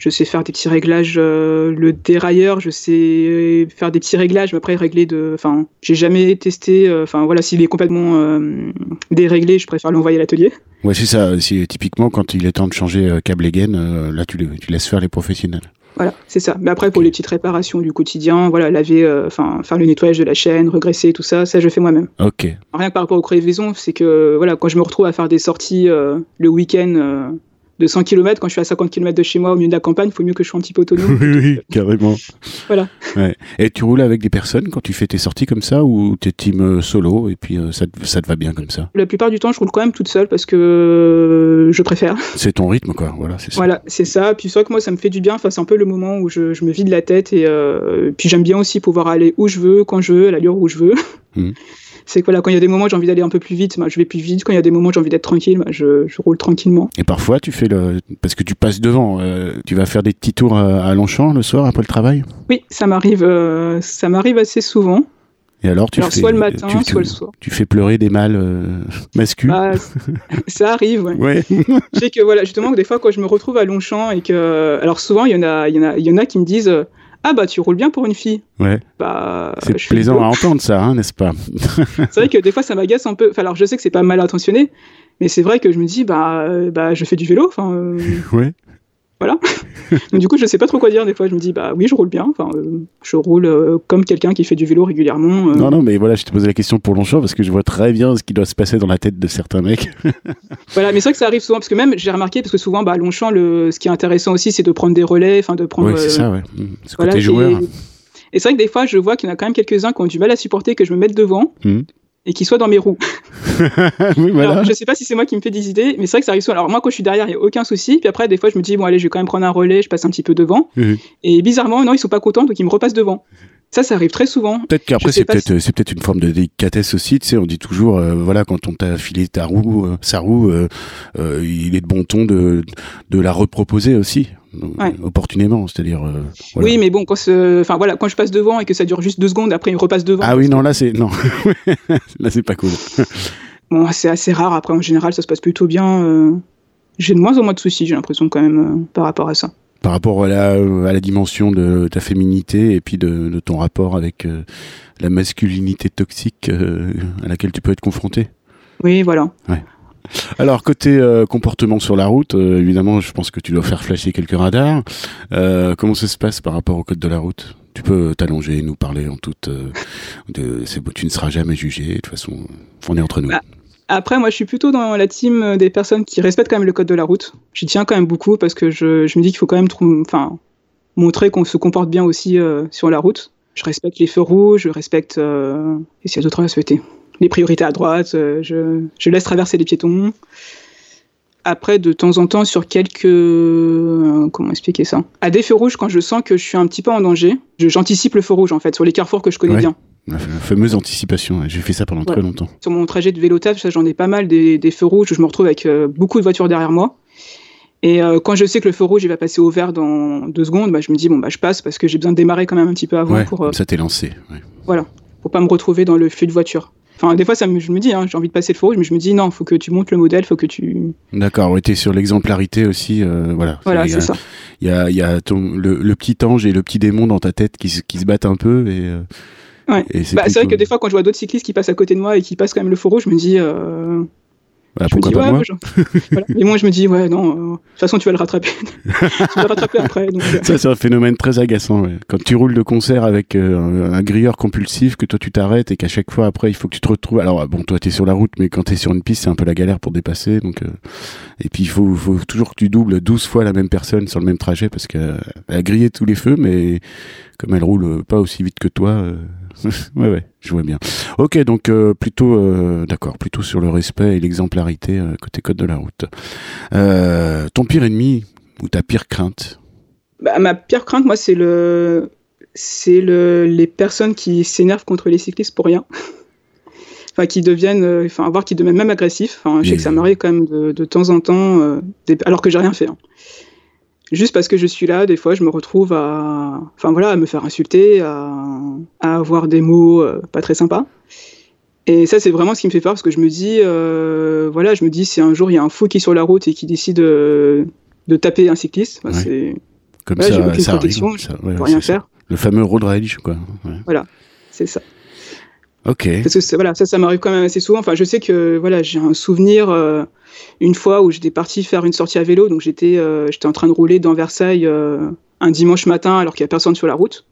je sais faire des petits réglages, euh, le dérailleur, je sais faire des petits réglages, mais après régler de, enfin, j'ai jamais testé, euh, enfin voilà, s'il est complètement euh, déréglé, je préfère l'envoyer à l'atelier. Ouais, c'est ça. C'est typiquement quand il est temps de changer câble et gaine, là tu, le- tu laisses faire les professionnels. Voilà, c'est ça. Mais après, pour les petites réparations du quotidien, voilà, laver, euh, enfin, faire le nettoyage de la chaîne, regresser, tout ça, ça, je fais moi-même. Ok. Rien que par rapport aux crevaisons, c'est que voilà, quand je me retrouve à faire des sorties euh, le week-end euh, de 100 km, quand je suis à 50 km de chez moi au milieu de la campagne, il faut mieux que je sois un petit peu autonome. (laughs) oui, oui, carrément. Voilà. Ouais. Et tu roules avec des personnes quand tu fais tes sorties comme ça ou t'es team euh, solo et puis euh, ça, te- ça te va bien comme ça? La plupart du temps, je roule quand même toute seule parce que euh, je préfère. (laughs) C'est ton rythme quoi. Voilà, c'est ça. Voilà, c'est ça. Puis c'est vrai que moi, ça me fait du bien. Enfin, c'est un peu le moment où je, je me vide la tête et euh, puis j'aime bien aussi pouvoir aller où je veux, quand je veux, à l'allure où je veux. Mhm. C'est que voilà, quand il y a des moments où j'ai envie d'aller un peu plus vite, bah, je vais plus vite. Quand il y a des moments où j'ai envie d'être tranquille, bah, je, je roule tranquillement. Et parfois tu fais le parce que tu passes devant. euh, tu vas faire des petits tours à, Longchamp le soir après le travail? Oui, ça m'arrive, euh, ça m'arrive assez souvent. Et alors tu Alors fais soit le matin, tu, tu- soit le soir. tu fais pleurer des mâles euh, (laughs) masculins? Bah, (laughs) ça arrive. Ouais. Ouais. Je sais que voilà, justement, que des fois, quand je me retrouve à Longchamp et que, alors souvent, il y en a, il y en a, il y en a qui me disent, ah bah tu roules bien pour une fille. ouais. Bah, C'est plaisant à entendre ça, hein, n'est-ce pas? C'est vrai que des fois, ça m'agace un peu. Enfin, alors, je sais que c'est pas mal intentionné, mais c'est vrai que je me dis, bah, euh, bah je fais du vélo. Enfin, euh, (laughs) Ouais. Voilà. Donc, (laughs) du coup, je sais pas trop quoi dire. Des fois, je me dis, bah oui, je roule bien. Enfin, euh, je roule euh, comme quelqu'un qui fait du vélo régulièrement. euh. Non, non, mais voilà, je te posais la question pour Longchamp parce que je vois très bien ce qui doit se passer dans la tête de certains mecs. (laughs) Voilà, mais c'est vrai que ça arrive souvent parce que même j'ai remarqué parce que souvent, bah, Longchamp, le, ce qui est intéressant aussi, c'est de prendre des relais, enfin, de prendre. Ouais, c'est ça, ouais. Mm. Ce voilà, côté joueur. Et, c'est vrai que des fois, je vois qu'il y en a quand même quelques-uns qui ont du mal à supporter que je me mette devant. Mhm. Et qui soient dans mes roues. (laughs) oui, voilà. Alors, je sais pas si c'est moi qui me fais des idées, mais c'est vrai que ça arrive souvent. Alors, moi, quand je suis derrière, il n'y a aucun souci. Puis après, des fois, je me dis, bon, allez, je vais quand même prendre un relais, je passe un petit peu devant. Mhm. Et bizarrement, non, ils sont pas contents, donc ils me repassent devant. Ça, ça arrive très souvent. Peut-être qu'après sais c'est peut-être c'est peut-être une forme de délicatesse aussi, tu sais, on dit toujours euh, voilà quand on t'a filé ta roue euh, sa roue euh, euh, il est de bon ton de de la reproposer aussi Ouais. opportunément, c'est-à-dire euh, voilà. Oui, mais bon, quand, enfin, voilà, quand je passe devant et que ça dure juste deux secondes, après, ils me repassent devant. Ah oui, non là c'est non. (laughs) là c'est pas cool. (laughs) Bon, c'est assez rare. Après, en général, ça se passe plutôt bien. euh, J'ai de moins en moins de soucis, j'ai l'impression, quand même, euh, par rapport à ça. Par rapport à la à la dimension de ta féminité et puis de, de ton rapport avec euh, la masculinité toxique euh, à laquelle tu peux être confronté. Oui, voilà. Alors côté euh, comportement sur la route, évidemment, je pense que tu dois faire flasher quelques radars. Comment ça se passe par rapport au code de la route? Tu peux t'allonger, nous parler en toute. de, tu ne seras jamais jugé. De toute façon, on est entre nous. Bah, Après, moi, je suis plutôt dans la team des personnes qui respectent quand même le code de la route. J'y tiens quand même beaucoup parce que je, je me dis qu'il faut quand même enfin, montrer qu'on se comporte bien aussi euh, sur la route. Je respecte les feux rouges, je respecte. Euh, et s'il y a d'autres à souhaiter Les priorités à droite, euh, je, je laisse traverser les piétons. Après, de temps en temps, sur quelques. comment expliquer ça? À des feux rouges, quand je sens que je suis un petit peu en danger, j'anticipe le feu rouge en fait, sur les carrefours que je connais Ouais. bien. La fameuse anticipation. J'ai fait ça pendant très longtemps. Sur mon trajet de vélo taf, j'en ai pas mal des, des feux rouges où je me retrouve avec euh, beaucoup de voitures derrière moi. Et euh, quand je sais que le feu rouge il va passer au vert dans deux secondes, bah, je me dis bon bah je passe parce que j'ai besoin de démarrer quand même un petit peu avant Ouais, pour euh, ça t'es lancé. ouais. pour pas me retrouver dans le flux de voiture. Enfin des fois ça me, je me dis hein, j'ai envie de passer le feu rouge mais je me dis non faut que tu montes le modèle faut que tu D'accord. Ouais, t'es sur l'exemplarité aussi. euh, voilà. voilà Il c'est ça. Il y a, il y a ton, le, le petit ange et le petit démon dans ta tête qui, se- qui se battent un peu et, Bah, c'est vrai que des fois, quand je vois d'autres cyclistes qui passent à côté de moi et qui passent quand même le faux je me dis, euh, bah, pourquoi pas moi Et moi, je me dis, ouais, non, euh, de toute façon, tu vas le rattraper. (laughs) tu vas le rattraper après. Donc, euh. Ça, c'est un phénomène très agaçant. Ouais. Quand tu roules de concert avec euh, un grilleur compulsif, que toi, tu t'arrêtes et qu'à chaque fois, après, il faut que tu te retrouves. Alors, bon, toi, tu es sur la route, mais quand tu es sur une piste, c'est un peu la galère pour dépasser. Donc, Et puis, il faut, faut, toujours que tu doubles 12 fois la même personne sur le même trajet parce qu'elle a grillé tous les feux, mais comme elle roule pas aussi vite que toi (laughs) ouais, ouais, je vois bien. Ok, donc euh, plutôt, euh, d'accord, plutôt sur le respect et l'exemplarité euh, côté code de la route. ton pire ennemi ou ta pire crainte? Bah, Ma pire crainte, moi, c'est le, c'est le, les personnes qui s'énervent contre les cyclistes pour rien. (laughs) enfin, qui deviennent, enfin, voire qui deviennent même agressifs. Enfin, je sais que ça m'arrive quand même de, de, temps en temps, alors que j'ai rien fait. Hein juste parce que je suis là, des fois, je me retrouve à, enfin voilà, à me faire insulter, à, avoir des mots euh, pas très sympas. Et ça, c'est vraiment ce qui me fait peur parce que je me dis, euh, voilà, je me dis, si un jour il y a un fou qui est sur la route et qui décide de, taper un cycliste, bah, c'est comme ça, aucune ça protection, arrive, ça, peux rien faire. Le fameux road rage, quoi. Voilà, c'est ça. Ok. Parce que voilà, ça, ça m'arrive quand même assez souvent. Enfin, je sais que voilà, j'ai un souvenir euh, une fois où j'étais parti faire une sortie à vélo, donc j'étais euh, j'étais en train de rouler dans Versailles euh, un dimanche matin alors qu'il y a personne sur la route.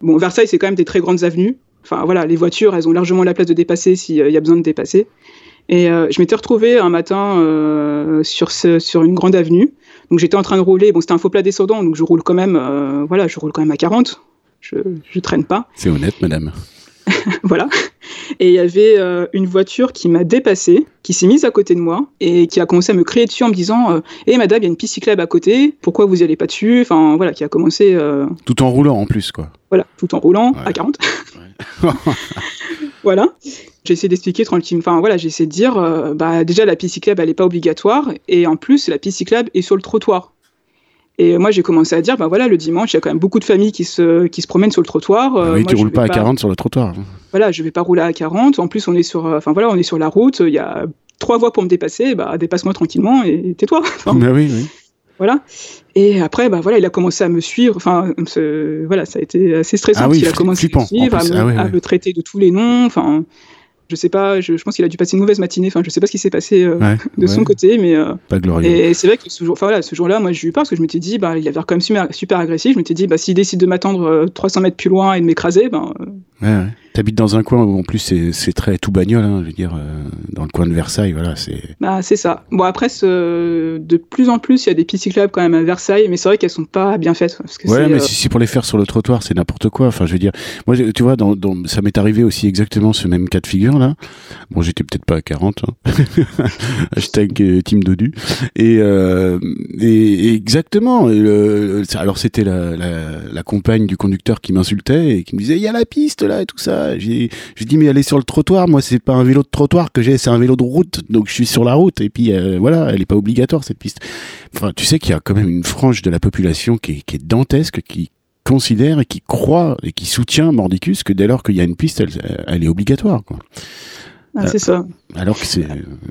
Bon, Versailles, c'est quand même des très grandes avenues. Enfin voilà, les voitures, elles ont largement la place de dépasser s'il y a besoin de dépasser. Et je m'étais retrouvé un matin sur, ce, sur une grande avenue. Donc j'étais en train de rouler. Bon, c'était un faux plat descendant, donc je roule quand même, voilà, je roule quand même à 40. Je, je traîne pas. C'est honnête, madame. (laughs) voilà. Et il y avait euh, une voiture qui m'a dépassé, qui s'est mise à côté de moi et qui a commencé à me crier dessus en me disant Hé euh, madame, il y a une piste cyclable à côté, pourquoi vous n'y allez pas dessus? Enfin voilà, qui a commencé. Euh, tout en roulant en plus, quoi. Voilà, tout en roulant à 40. (laughs) voilà. J'ai essayé d'expliquer tranquillement. Enfin voilà, j'ai essayé de dire bah, déjà, la piste cyclable, elle n'est pas obligatoire et en plus, la piste cyclable est sur le trottoir. Et moi, j'ai commencé à dire, ben voilà, le dimanche, il y a quand même beaucoup de familles qui se, qui se promènent sur le trottoir. Ah oui, tu roules pas à 40 sur le trottoir. Voilà, je vais pas rouler à 40. En plus, on est sur, enfin voilà, on est sur la route. Il y a trois voies pour me dépasser. Bah, dépasse-moi tranquillement et tais-toi. Enfin, (laughs) bah oui, oui. Voilà. Et après, bah voilà, il a commencé à me suivre. Enfin, voilà, ça a été assez stressant. Ah oui, il a commencé à me suivre, à, me, ah traiter de tous les noms. Enfin, je sais pas, je, pense qu'il a dû passer une mauvaise matinée. Enfin, je sais pas ce qui s'est passé euh, de son côté, mais euh, pas glorieux. Et c'est vrai que ce jour, enfin voilà, ce jour-là, moi, j'ai eu peur parce que je m'étais dit, bah, il avait quand même super, super agressif. Je m'étais dit, bah, s'il décide de m'attendre 300 euh, mètres plus loin et de m'écraser, ben. Ouais, ouais. T'habites dans un coin où en plus c'est très tout bagnole, hein, je veux dire, euh, dans le coin de Versailles, voilà, c'est. Bah c'est ça. Bon après, de plus en plus, il y a des pistes cyclables quand même à Versailles, mais c'est vrai qu'elles sont pas bien faites. Parce que ouais, mais euh, si c'est pour les faire sur le trottoir, c'est n'importe quoi. Enfin, je veux dire, moi, tu vois, dans, dans ça m'est arrivé aussi exactement ce même cas de figure là. Bon, j'étais peut-être pas à 40. Hein. (laughs) Hashtag euh, Team Dodu. Et, et, exactement. alors c'était la, la, la compagne du conducteur qui m'insultait et qui me disait, il y a la piste là et tout ça. J'ai dit mais aller sur le trottoir, moi c'est pas un vélo de trottoir que j'ai, c'est un vélo de route, donc je suis sur la route et puis euh, voilà, elle est pas obligatoire cette piste. Enfin, tu sais qu'il y a quand même une frange de la population qui est, est dantesque, qui considère et qui croit et qui soutient Mordicus que dès lors qu'il y a une piste, elle, elle est obligatoire. Ah, c'est ça. Alors que c'est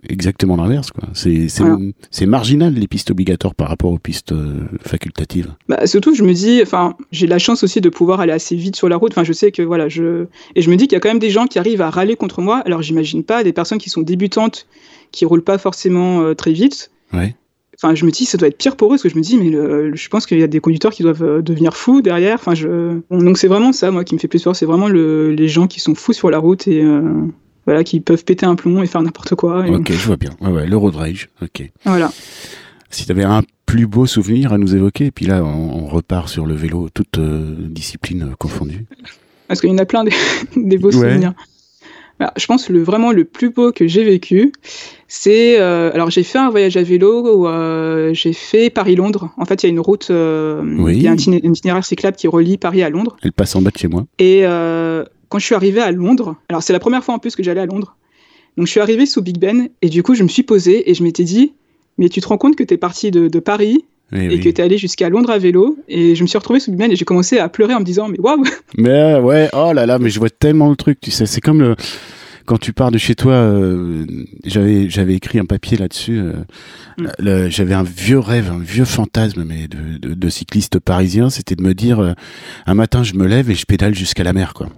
exactement l'inverse, quoi. C'est marginal les pistes obligatoires par rapport aux pistes euh, facultatives. Bah, surtout, je me dis, enfin, j'ai la chance aussi de pouvoir aller assez vite sur la route. Enfin, je sais que voilà, je et je me dis qu'il y a quand même des gens qui arrivent à râler contre moi. Alors, j'imagine pas des personnes qui sont débutantes, qui roulent pas forcément euh, très vite. Ouais. Enfin, je me dis, ça doit être pire pour eux, parce que je me dis, mais je pense qu'il y a des conducteurs qui doivent euh, devenir fous derrière. Enfin, je... donc c'est vraiment ça, moi, qui me fait plus peur. C'est vraiment le... les gens qui sont fous sur la route et voilà, qui peuvent péter un plomb et faire n'importe quoi. Ok, je vois bien. Ouais, ouais, le road rage. Ok. Voilà. Si tu avais un plus beau souvenir à nous évoquer, et puis là, on, repart sur le vélo, toute euh, discipline confondue. Parce qu'il y en a plein des, (laughs) beaux souvenirs. Bah, je pense le vraiment le plus beau que j'ai vécu, c'est euh, alors j'ai fait un voyage à vélo où euh, j'ai fait Paris-Londres. En fait, il y a une route, oui. il y a un itinéraire cyclable qui relie Paris à Londres. Elle passe en bas de chez moi. Et quand je suis arrivé à Londres, alors c'est la première fois en plus que j'allais à Londres, donc je suis arrivé sous Big Ben et du coup je me suis posé et je m'étais dit, mais tu te rends compte que tu es parti de, Paris et que tu es allé jusqu'à Londres à vélo et je me suis retrouvé sous Big Ben et j'ai commencé à pleurer en me disant, mais waouh! Mais ouais, oh là là, mais je vois tellement le truc, tu sais, c'est comme le quand tu pars de chez toi, euh, j'avais j'avais écrit un papier là-dessus. Euh, mm. J'avais un vieux rêve, un vieux fantasme, mais de, de, de cycliste parisien, c'était de me dire euh, un matin je me lève et je pédale jusqu'à la mer, quoi.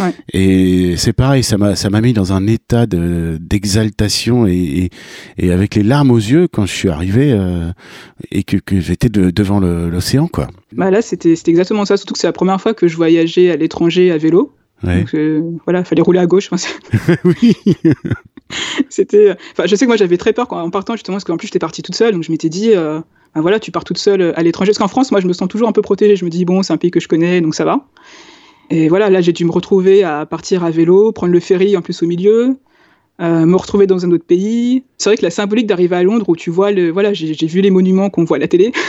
Ouais. Et c'est pareil, ça m'a ça m'a mis dans un état d'exaltation et, et, et, avec les larmes aux yeux quand je suis arrivé et que, que j'étais devant l'océan, quoi. Bah là, c'était exactement ça. Surtout que c'est la première fois que je voyageais à l'étranger à vélo. Donc euh, voilà, fallait rouler à gauche. (laughs) (laughs) oui. C'était. Enfin, je sais que moi j'avais très peur quand, en partant justement parce qu'en plus j'étais partie toute seule, donc je m'étais dit, euh, ben voilà, tu pars toute seule euh, à l'étranger. Parce qu'en France, moi je me sens toujours un peu protégée. Je me dis bon, c'est un pays que je connais, donc ça va. Et voilà, là j'ai dû me retrouver à partir à vélo, prendre le ferry en plus au milieu, euh, me retrouver dans un autre pays. C'est vrai que la symbolique d'arriver à Londres où tu vois le, voilà, j'ai vu les monuments qu'on voit à la télé. (laughs)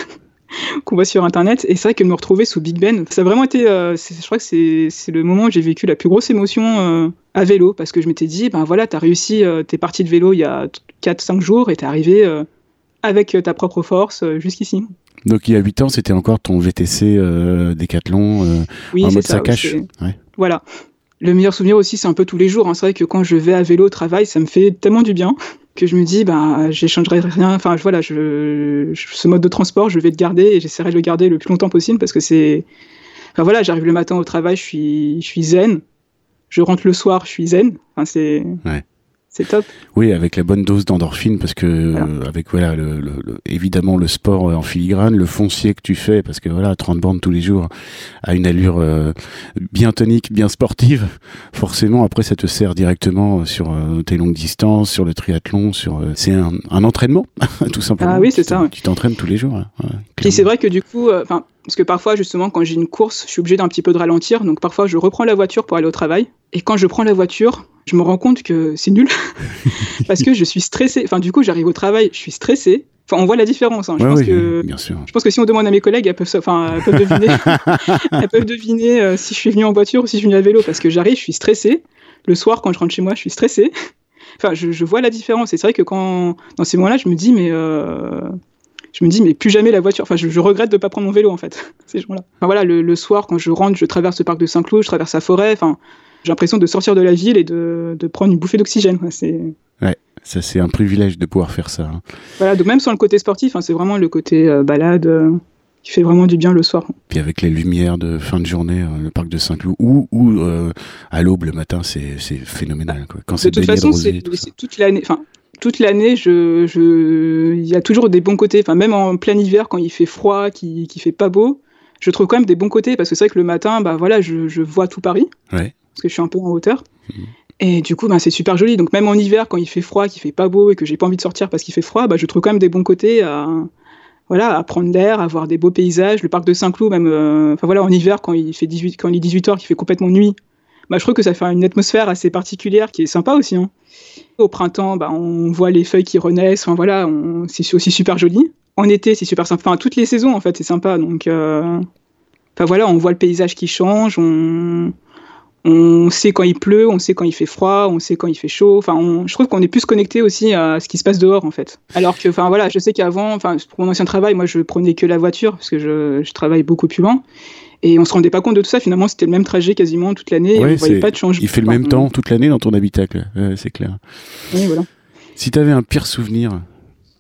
(laughs) qu'on voit sur internet. Et c'est vrai que me retrouver sous Big Ben, ça a vraiment été, euh, je crois que c'est le moment où j'ai vécu la plus grosse émotion euh, à vélo, parce que je m'étais dit, ben voilà, t'as réussi, euh, t'es parti de vélo il y a 4-5 jours et t'es arrivé avec ta propre force jusqu'ici. Donc il y a 8 ans, c'était encore ton VTC Décathlon oui, en mode ça, saccage. Ouais. Voilà. Le meilleur souvenir aussi, c'est un peu tous les jours. Hein. C'est vrai que quand je vais à vélo au travail, ça me fait tellement du bien (laughs) que je me dis, bah, j'échangerai rien. Enfin, voilà, ce mode de transport, je vais le garder et j'essaierai de le garder le plus longtemps possible parce que c'est. Enfin, voilà, j'arrive le matin au travail, je suis, zen. Je rentre le soir, je suis zen. C'est top. Oui, avec la bonne dose d'endorphine, parce que euh, avec voilà, le, le, évidemment le sport en filigrane, le foncier que tu fais, parce que voilà, 30 bandes tous les jours, à une allure euh, bien tonique, bien sportive, (laughs) forcément après ça te sert directement sur euh, tes longues distances, sur le triathlon, sur c'est un, un, entraînement (laughs) tout simplement. Ah oui, c'est ça. Tu t'entraînes tous les jours. Hein, ouais, c'est vrai que du coup, enfin. Parce que parfois, justement, quand j'ai une course, je suis obligé d'un petit peu de ralentir. Donc parfois, je reprends la voiture pour aller au travail. Et quand je prends la voiture, je me rends compte que c'est nul (laughs) parce que je suis stressé. Enfin, du coup, j'arrive au travail, je suis stressé. Enfin, on voit la différence. Hein. Je, pense que, bien sûr. je pense que si on demande à mes collègues, elles peuvent, enfin, elles peuvent deviner, (laughs) elles peuvent deviner euh, si je suis venu en voiture ou si je suis venu à vélo parce que j'arrive, je suis stressé. Le soir, quand je rentre chez moi, je suis stressé. Enfin, je, je vois la différence. Et c'est vrai que quand, dans ces moments-là, je me dis, mais. Euh, je me dis mais plus jamais la voiture. Enfin, je, je regrette de pas prendre mon vélo en fait (laughs) ces jours-là. Enfin, voilà, le, le, soir quand je rentre, je traverse le parc de Saint-Cloud, je traverse la forêt. Enfin, j'ai l'impression de sortir de la ville et de, de prendre une bouffée d'oxygène. C'est ouais, ça c'est un privilège de pouvoir faire ça. Hein. Voilà, donc même sans le côté sportif, hein, c'est vraiment le côté euh, balade euh, qui fait vraiment du bien le soir. Puis avec les lumières de fin de journée, euh, le parc de Saint-Cloud ou, ou à l'aube le matin, c'est phénoménal. Quoi. Quand de toute façon, c'est toute l'année. Enfin, toute l'année, je, je, il y a toujours des bons côtés. Enfin, même en plein hiver, quand il fait froid, qui, qui fait pas beau, je trouve quand même des bons côtés parce que c'est vrai que le matin, bah voilà, je, je vois tout Paris. Ouais parce que je suis un peu en hauteur. Mhm. Et du coup, ben, c'est super joli. Donc même en hiver, quand il fait froid, qu'il fait pas beau et que j'ai pas envie de sortir parce qu'il fait froid, bah, je trouve quand même des bons côtés à, voilà, à prendre l'air, à voir des beaux paysages. Le parc de Saint-Cloud, même, euh, enfin voilà, en hiver, quand il fait 18, quand il est 18 heures, qu'il fait complètement nuit, bah, je trouve que ça fait une atmosphère assez particulière qui est sympa aussi. Hein. Au printemps, bah, on voit les feuilles qui renaissent. Enfin voilà, c'est aussi super joli. En été, c'est super sympa. Enfin, toutes les saisons, en fait, c'est sympa. Donc, euh, enfin voilà, on voit le paysage qui change. On on sait quand il pleut, on sait quand il fait froid, on sait quand il fait chaud. Enfin, je trouve qu'on est plus connecté aussi à ce qui se passe dehors en fait. Alors que, enfin voilà, je sais qu'avant, enfin pour mon ancien travail, moi je prenais que la voiture parce que je, travaille beaucoup plus loin. Et on se rendait pas compte de tout ça. Finalement, c'était le même trajet quasiment toute l'année. on voyait pas de changement. Il fait le même temps toute l'année dans ton habitacle, c'est clair. Oui, voilà. Si tu avais un pire souvenir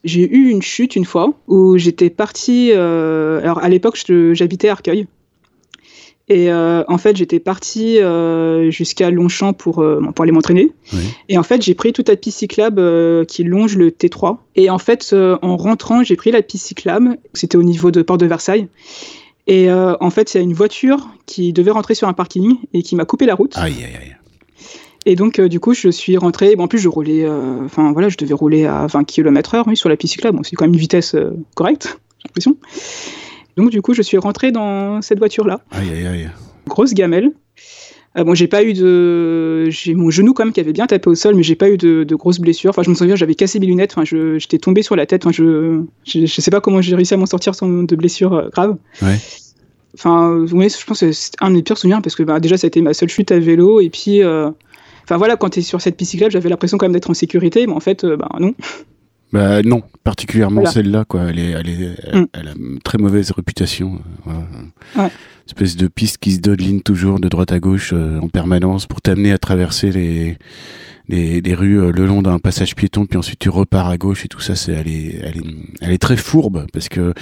J'ai eu une chute une fois où j'étais partie. Euh, alors à l'époque, j'habitais à Arcueil. Et euh, en fait, j'étais partie euh, jusqu'à Longchamp pour, euh, pour aller m'entraîner. Et en fait, j'ai pris toute la piste cyclable qui longe le T3. Et en fait, en rentrant, j'ai pris la piste cyclable. C'était au niveau de Porte de Versailles. Et en fait, il y a une voiture qui devait rentrer sur un parking et qui m'a coupé la route. Aïe, aïe, aïe. Et donc, du coup, je suis rentré. Bon, en plus, je roulais. Enfin, voilà, je devais rouler à 20 km/h oui, sur la piste cyclable. Bon, c'est quand même une vitesse correcte, j'ai l'impression. Donc du coup, je suis rentré dans cette voiture-là. Aïe, aïe, aïe. Grosse gamelle. Euh, bon, j'ai pas eu de. J'ai mon genou quand même qui avait bien tapé au sol, mais j'ai pas eu de, grosses blessures. Enfin, je me souviens, j'avais cassé mes lunettes. Enfin, j'étais tombé sur la tête. Enfin, je, je, sais pas comment j'ai réussi à m'en sortir sans de blessures euh, graves. Ouais. Enfin, oui, je pense que c'est un de mes pires souvenirs parce que bah, déjà, ça a été ma seule chute à vélo. Et puis, euh, enfin voilà, quand tu es sur cette piste cyclable, j'avais l'impression quand même d'être en sécurité, mais en fait, bah non. Bah non, particulièrement celle-là, quoi. Elle, est, elle, est, mm. elle, a une très mauvaise réputation. Euh, ouais. espèce de piste qui se dodeline toujours de droite à gauche en permanence pour t'amener à traverser les des, rues euh, le long d'un passage piéton, puis ensuite tu repars à gauche et tout ça, c'est elle est, elle est, elle est très fourbe parce que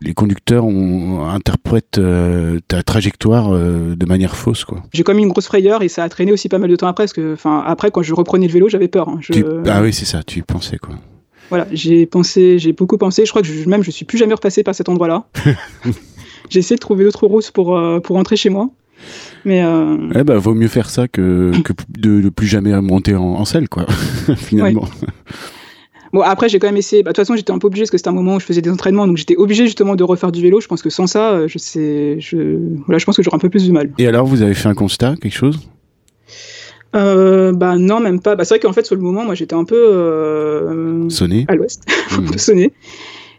les conducteurs ont, interprètent euh, ta trajectoire euh, de manière fausse, quoi. J'ai comme une grosse frayeur et ça a traîné aussi pas mal de temps après, parce que, enfin, après quand je reprenais le vélo, j'avais peur. Hein. Ah oui, c'est ça, tu pensais quoi. Voilà, j'ai pensé, j'ai beaucoup pensé. Je crois que je, même je suis plus jamais repassé par cet endroit-là. (laughs) j'ai essayé de trouver d'autres routes pour pour rentrer chez moi. Mais euh... eh ben, vaut mieux faire ça que, que de, ne plus jamais monter en, en selle, quoi, (laughs) finalement. Bon, après, j'ai quand même essayé. Bah, de toute façon, j'étais un peu obligé parce que c'était un moment où je faisais des entraînements, donc j'étais obligé justement de refaire du vélo. Je pense que sans ça, euh, je sais, je, voilà, je pense que j'aurais un peu plus de mal. Et alors, vous avez fait un constat, quelque chose? Euh, bah non, même pas. Bah, c'est vrai qu'en fait, sur le moment, moi, j'étais un peu euh, sonné à l'ouest, (laughs) un peu sonné.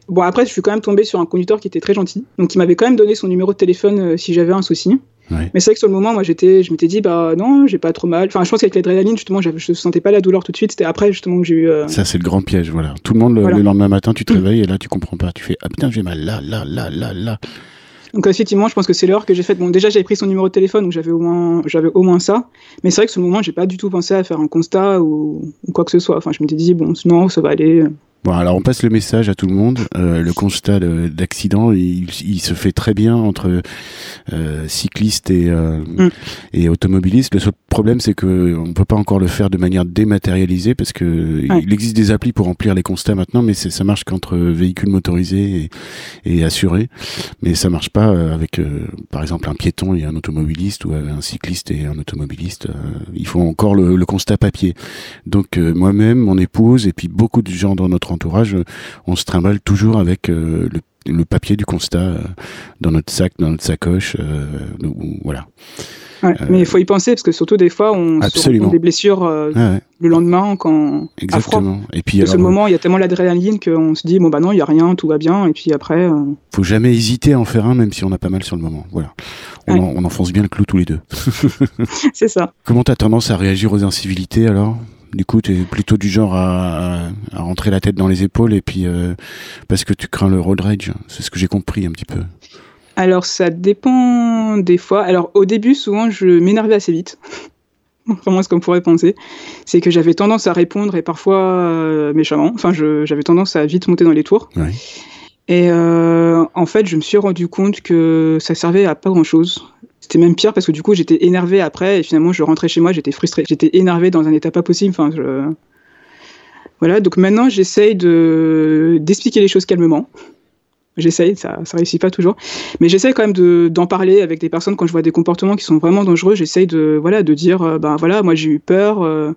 Bon, après, je suis quand même tombé sur un conducteur qui était très gentil, donc il m'avait quand même donné son numéro de téléphone euh, si j'avais un souci. Mais c'est vrai que sur le moment, moi, j'étais, je m'étais dit, bah non, j'ai pas trop mal. Enfin, je pense qu'avec l'adrénaline, justement, je ne sentais pas la douleur tout de suite. C'était après, justement, que j'ai eu. Euh, Ça, c'est le grand piège, voilà. Tout le monde, le, lendemain matin, tu te réveilles et là, tu comprends pas. Tu fais, ah putain, j'ai mal là, là, là, là, là. Donc effectivement, je pense que c'est l'heure que j'ai faite. Bon, déjà j'avais pris son numéro de téléphone, donc j'avais au moins, j'avais au moins ça. Mais c'est vrai que le moment, j'ai pas du tout pensé à faire un constat ou, quoi que ce soit. Enfin, je m'étais dit bon, non, ça va aller. Bon, alors on passe le message à tout le monde. Euh, le constat d'accident, il, il, se fait très bien entre euh, cyclistes et, euh, mm. et automobilistes. Le seul problème, c'est que on peut pas encore le faire de manière dématérialisée parce que il existe des applis pour remplir les constats maintenant, mais ça marche qu'entre véhicules motorisés et, et, assurés. Mais ça marche pas euh, avec, euh, par exemple, un piéton et un automobiliste ou un cycliste et un automobiliste. Euh, il faut encore le, le constat papier. Donc moi-même, mon épouse et puis beaucoup de gens dans notre entourage, on se trimballe toujours avec euh, le, papier du constat euh, dans notre sac, dans notre sacoche, euh, voilà. mais il faut y penser parce que surtout des fois on se des blessures le lendemain quand exactement. Et puis à ce moment il y a tellement l'adrénaline qu'on se dit bon bah non il y a rien tout va bien et puis après faut jamais hésiter à en faire un même si on a pas mal sur le moment. Voilà. On, on enfonce bien le clou tous les deux. (laughs) C'est ça. Comment t'as tendance à réagir aux incivilités alors? Du coup, tu es plutôt du genre à, à, rentrer la tête dans les épaules et puis euh, parce que tu crains le road rage. C'est ce que j'ai compris un petit peu. Alors, ça dépend des fois. Alors, au début, souvent, je m'énervais assez vite. (laughs) Vraiment, ce qu'on pourrait penser. C'est que j'avais tendance à répondre et parfois euh, méchamment. Enfin, j'avais tendance à vite monter dans les tours. Ouais. Et euh, en fait, je me suis rendu compte que ça servait à pas grand chose. C'était même pire parce que du coup, j'étais énervé après et finalement, je rentrais chez moi, j'étais frustré. J'étais énervé dans un état pas possible. Enfin, je... Voilà, donc maintenant, j'essaye de d'expliquer les choses calmement. J'essaye, ça, ça réussit pas toujours, mais j'essaye quand même de, d'en parler avec des personnes quand je vois des comportements qui sont vraiment dangereux. J'essaye de, voilà, de dire, euh, ben voilà, moi j'ai eu peur. Euh,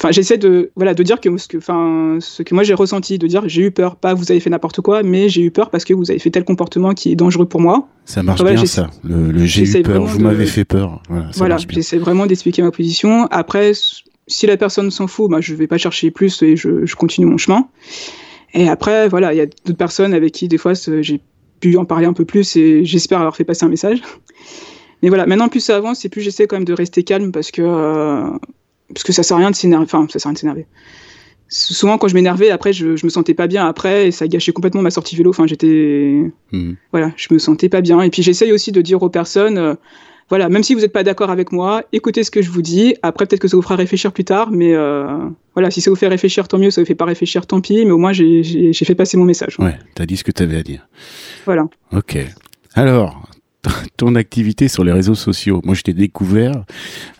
Enfin, j'essaie de, voilà, de dire que, ce que, enfin, ce que moi j'ai ressenti, de dire j'ai eu peur, pas vous avez fait n'importe quoi, mais j'ai eu peur parce que vous avez fait tel comportement qui est dangereux pour moi. Ça marche bien ça, le, j'ai eu peur, vous m'avez fait peur. Voilà, voilà j'essaie vraiment d'expliquer ma position. Après, si la personne s'en fout, bah, je vais pas chercher plus et je, je continue mon chemin. Et après, voilà, il y a d'autres personnes avec qui des fois j'ai pu en parler un peu plus et j'espère avoir fait passer un message. Mais voilà, maintenant plus ça avance et plus j'essaie quand même de rester calme parce que euh, parce que ça sert à rien de s'énerver. Enfin, ça sert à rien de s'énerver. Souvent, quand je m'énervais, après, je, je me sentais pas bien après, et ça gâchait complètement ma sortie vélo. Enfin, j'étais, hmm. voilà, je me sentais pas bien. Et puis, j'essaye aussi de dire aux personnes, euh, voilà, même si vous n'êtes pas d'accord avec moi, écoutez ce que je vous dis. Après, peut-être que ça vous fera réfléchir plus tard, mais euh, voilà, si ça vous fait réfléchir, tant mieux. Ça vous fait pas réfléchir, tant pis. Mais au moins, j'ai fait passer mon message. Ouais, t'as dit ce que t'avais à dire. Voilà. Ok. Alors, (laughs) ton activité sur les réseaux sociaux. Moi, je t'ai découvert,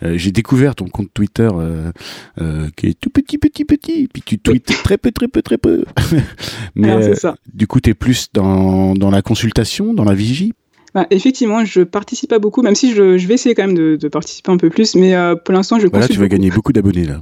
euh, j'ai découvert ton compte Twitter euh, euh, qui est tout petit, petit, petit, puis tu tweets (laughs) très peu, très peu, très peu. (laughs) Mais ça. du coup, tu es plus dans, dans la consultation, dans la vigie bah, effectivement, je participe pas beaucoup, même si je, je vais essayer quand même de, de, participer un peu plus, mais euh, pour l'instant, je voilà, tu vas gagner beaucoup d'abonnés là.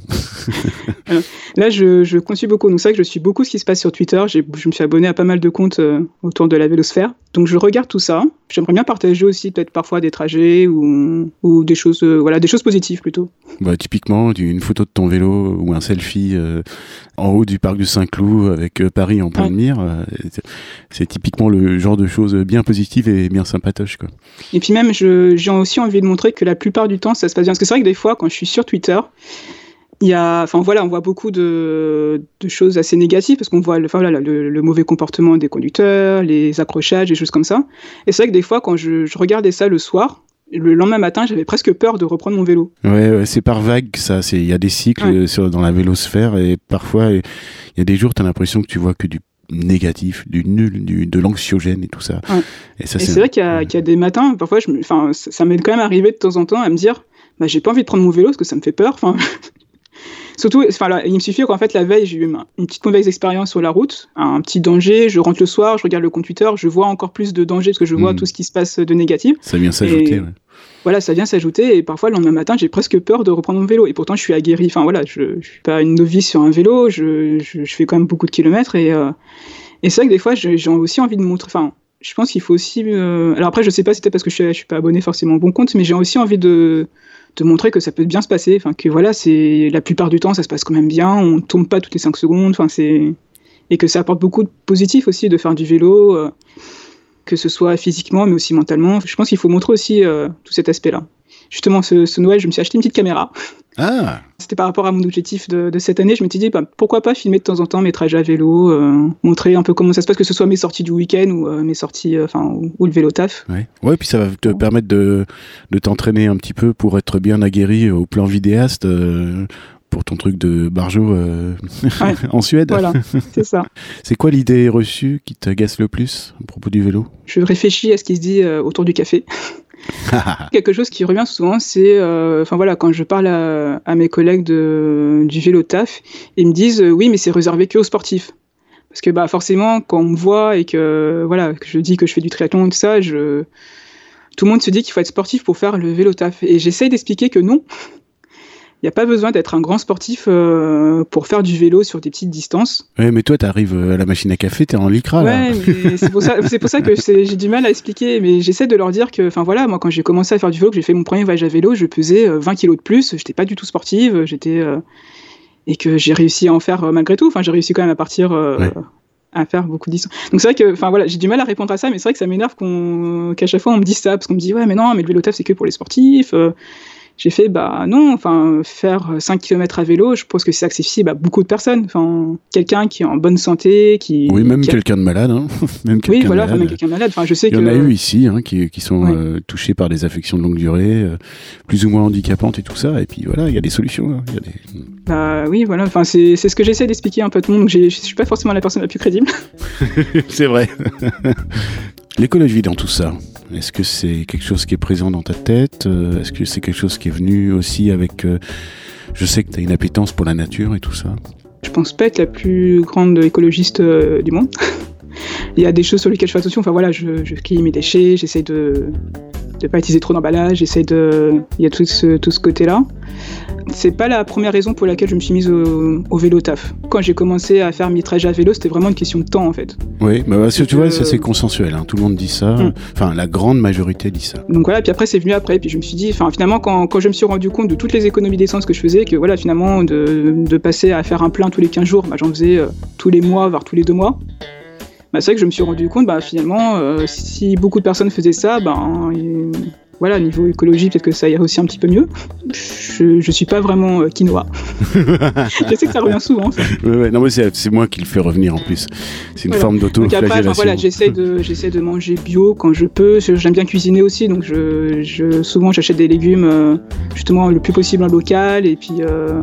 (laughs) là, je, je consulte beaucoup. Donc, c'est vrai que je suis beaucoup ce qui se passe sur Twitter. Je me suis abonné à pas mal de comptes euh, autour de la vélosphère. Donc, je regarde tout ça. J'aimerais bien partager aussi peut-être parfois des trajets ou, ou des choses, euh, voilà, des choses positives plutôt. Bah, typiquement, une photo de ton vélo ou un selfie en haut du parc du Saint-Cloud avec Paris en plein de mire. c'est typiquement le genre de choses bien positives et bien sympas Quoi. Et puis même, j'ai aussi envie de montrer que la plupart du temps, ça se passe bien. Parce que c'est vrai que des fois, quand je suis sur Twitter, il y a, enfin voilà, on voit beaucoup de, de choses assez négatives parce qu'on voit le, enfin, voilà, le, le, mauvais comportement des conducteurs, les accrochages, des choses comme ça. Et c'est vrai que des fois, quand je, je, regardais ça le soir, le lendemain matin, j'avais presque peur de reprendre mon vélo. Ouais, ouais c'est par vague, ça. Il y a des cycles ouais. sur, dans la vélosphère et parfois, il y a des jours, tu as l'impression que tu vois que du négatif, du nul, du, de l'anxiogène et tout ça. Ouais. Et, ça, c'est vrai qu'il y, qu y, a des matins, parfois, je, ça, ça m'est quand même arrivé de temps en temps à me dire, bah, j'ai pas envie de prendre mon vélo parce que ça me fait peur. Enfin, Surtout, enfin, il me suffit qu'en fait, la veille, j'ai eu une petite mauvaise expérience sur la route, un petit danger. Je rentre le soir, je regarde le compte Twitter, je vois encore plus de danger parce que je vois mmh. tout ce qui se passe de négatif. Ça vient s'ajouter. Ouais. Voilà, ça vient s'ajouter et parfois le lendemain matin, j'ai presque peur de reprendre mon vélo. Et pourtant, je suis aguerri. Enfin voilà, je, je suis pas une novice sur un vélo. Je, je, je fais quand même beaucoup de kilomètres et, euh, et c'est vrai que des fois, j'ai aussi envie de montrer. Enfin, je pense qu'il faut aussi. Euh... Alors après, je sais pas si c'était parce que je suis, je suis pas abonné forcément au bon compte, mais j'ai aussi envie de de montrer que ça peut bien se passer, enfin que voilà, c'est la plupart du temps ça se passe quand même bien, on tombe pas toutes les 5 secondes, enfin c'est et que ça apporte beaucoup de positif aussi de faire du vélo, euh, que ce soit physiquement mais aussi mentalement. Je pense qu'il faut montrer aussi euh, tout cet aspect-là. Justement, ce, Noël, je me suis acheté une petite caméra. Ah. C'était par rapport à mon objectif de, de cette année. Je me suis dit, bah, pourquoi pas filmer de temps en temps mes trajets à vélo, euh, montrer un peu comment ça se passe, que ce soit mes sorties du week-end ou euh, mes sorties, enfin, ou, ou, le vélo taf. Ouais. ouais, puis ça va te permettre de, de t'entraîner un petit peu pour être bien aguerri au plan vidéaste. Euh, pour ton truc de barjo euh, (laughs) ouais. (laughs) en Suède. Voilà, c'est ça. (laughs) c'est quoi l'idée reçue qui t'agace le plus à propos du vélo? Je réfléchis à ce qui se dit euh, autour du café. Quelque chose qui revient souvent, c'est, euh, voilà, quand je parle à, à mes collègues de, du vélo taf, ils me disent oui, mais c'est réservé que aux sportifs. Parce que bah forcément, quand on me voit et que voilà, que je dis que je fais du triathlon et tout ça, je... tout le monde se dit qu'il faut être sportif pour faire le vélo taf. Et j'essaye d'expliquer que non. Il n'y a pas besoin d'être un grand sportif euh, pour faire du vélo sur des petites distances. Ouais, mais toi, tu arrives à la machine à café, tu es en lycra. Ouais, (laughs) c'est pour, pour, ça que j'ai du mal à expliquer. Mais j'essaie de leur dire que, enfin voilà, moi, quand j'ai commencé à faire du vélo, que j'ai fait mon premier voyage à vélo, je pesais 20 kilos de plus. J'étais pas du tout sportive. J'étais. Euh, et que j'ai réussi à en faire euh, malgré tout. Enfin, j'ai réussi quand même à partir. Ouais à faire beaucoup de distances. Donc c'est vrai que, enfin voilà, j'ai du mal à répondre à ça, mais c'est vrai que ça m'énerve qu'à chaque fois on me dise ça, parce qu'on me dit ouais mais non, mais le vélo taf c'est que pour les sportifs. Euh, j'ai fait bah non enfin faire 5 km à vélo je pense que c'est accessible à beaucoup de personnes enfin quelqu'un qui est en bonne santé qui oui même qui quelqu'un de malade hein. (laughs) même oui voilà malade. même quelqu'un de malade enfin je sais il y que... en a eu ici hein, qui, qui sont ouais. euh, touchés par des affections de longue durée euh, plus ou moins handicapantes et tout ça et puis voilà il y a des solutions hein. il y a des... bah oui voilà enfin c'est ce que j'essaie d'expliquer un peu à tout le monde je suis pas forcément la personne la plus crédible (laughs) c'est vrai (laughs) l'écologie dans tout ça est-ce que c'est quelque chose qui est présent dans ta tête euh, Est-ce que c'est quelque chose qui est venu aussi avec... Euh, je sais que tu as une appétence pour la nature et tout ça. Je pense pas être la plus grande écologiste euh, du monde. (laughs) Il y a des choses sur lesquelles je fais attention. Enfin voilà, je, je mes déchets, j'essaie de ne pas utiliser trop d'emballage, j'essaie de... Il y a tout ce, tout ce côté-là. C'est pas la première raison pour laquelle je me suis mise au, au vélo taf. Quand j'ai commencé à faire mes trajets à vélo, c'était vraiment une question de temps en fait. Oui, mais bah, tu vois, ça c'est consensuel. Hein. Tout le monde dit ça. Hum. Enfin, la grande majorité dit ça. Donc voilà, puis après c'est venu après. Puis je me suis dit, enfin finalement, quand, quand, je me suis rendu compte de toutes les économies d'essence que je faisais, que voilà, finalement, de, de, passer à faire un plein tous les 15 jours, bah, j'en faisais euh, tous les mois, voire tous les deux mois. Bah, c'est vrai que je me suis rendu compte, bah, finalement, euh, si beaucoup de personnes faisaient ça, ben, voilà, niveau écologie, peut-être que ça irait aussi un petit peu mieux. Je, je suis pas vraiment euh, quinoa. (laughs) je sais que ça revient souvent. Ça. Ouais, ouais, non, mais c'est moi qui le fais revenir en plus. C'est une voilà. forme d'auto-flagellation. Voilà, j'essaie de, de manger bio quand je peux. J'aime bien cuisiner aussi, donc je, je souvent j'achète des légumes euh, justement le plus possible en local et puis. Euh,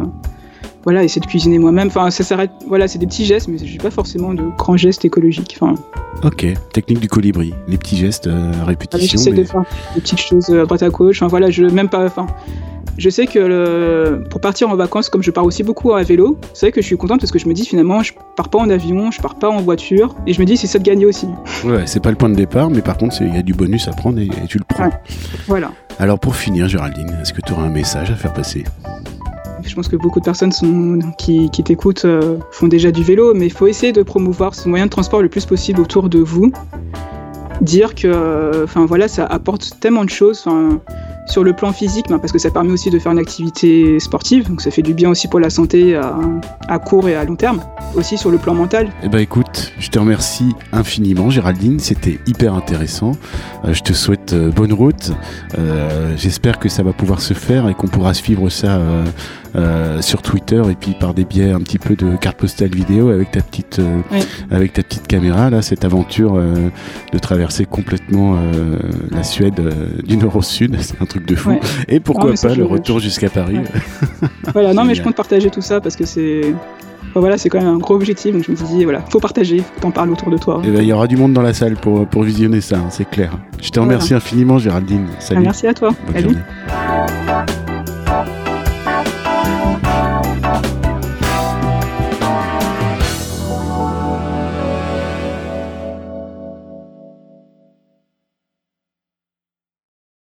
voilà, essayer de cuisiner moi-même. Enfin, ça s'arrête. Voilà, c'est des petits gestes, mais j'ai pas forcément de grands gestes écologiques. Enfin. Ok, technique du colibri, les petits gestes euh, à répétition. J'essaie mais... de faire des petites choses à droite à gauche. Enfin voilà, je même pas. Enfin, je sais que le... pour partir en vacances, comme je pars aussi beaucoup à vélo, c'est vrai que je suis contente parce que je me dis finalement, je pars pas en avion, je pars pas en voiture, et je me dis c'est ça de gagner aussi. Ouais, c'est pas le point de départ, mais par contre, il y a du bonus à prendre et, et tu le prends. Ouais. Voilà. Alors pour finir, Géraldine, est-ce que tu auras un message à faire passer? Je pense que beaucoup de personnes qui, t'écoutent euh, font déjà du vélo, mais il faut essayer de promouvoir ce moyen de transport le plus possible autour de vous. Dire que, enfin voilà, ça apporte tellement de choses. Sur le plan physique, ben, parce que ça permet aussi de faire une activité sportive, donc ça fait du bien aussi pour la santé à, à court et à long terme, aussi sur le plan mental. Eh ben écoute, je te remercie infiniment Géraldine, c'était hyper intéressant. Euh, je te souhaite euh, bonne route. Euh, J'espère que ça va pouvoir se faire et qu'on pourra suivre ça sur Twitter et puis par des biais un petit peu de carte postale vidéo avec ta petite Oui. avec ta petite caméra là cette aventure de traverser complètement la Suède du nord au sud (laughs) c'est un truc de fou Ouais. et pourquoi Non, pas le retour jusqu'à Paris Ouais. Voilà, non, mais je compte partager tout ça parce que c'est. enfin, voilà, c'est quand même un gros objectif, donc je me suis dit, voilà, faut partager, faut t'en parles autour de toi. Eh ben, il y aura du monde dans la salle pour, pour visionner ça, hein, c'est clair. Je te remercie infiniment, Géraldine. Ah, Salut. merci à toi. Bonne Salut. journée.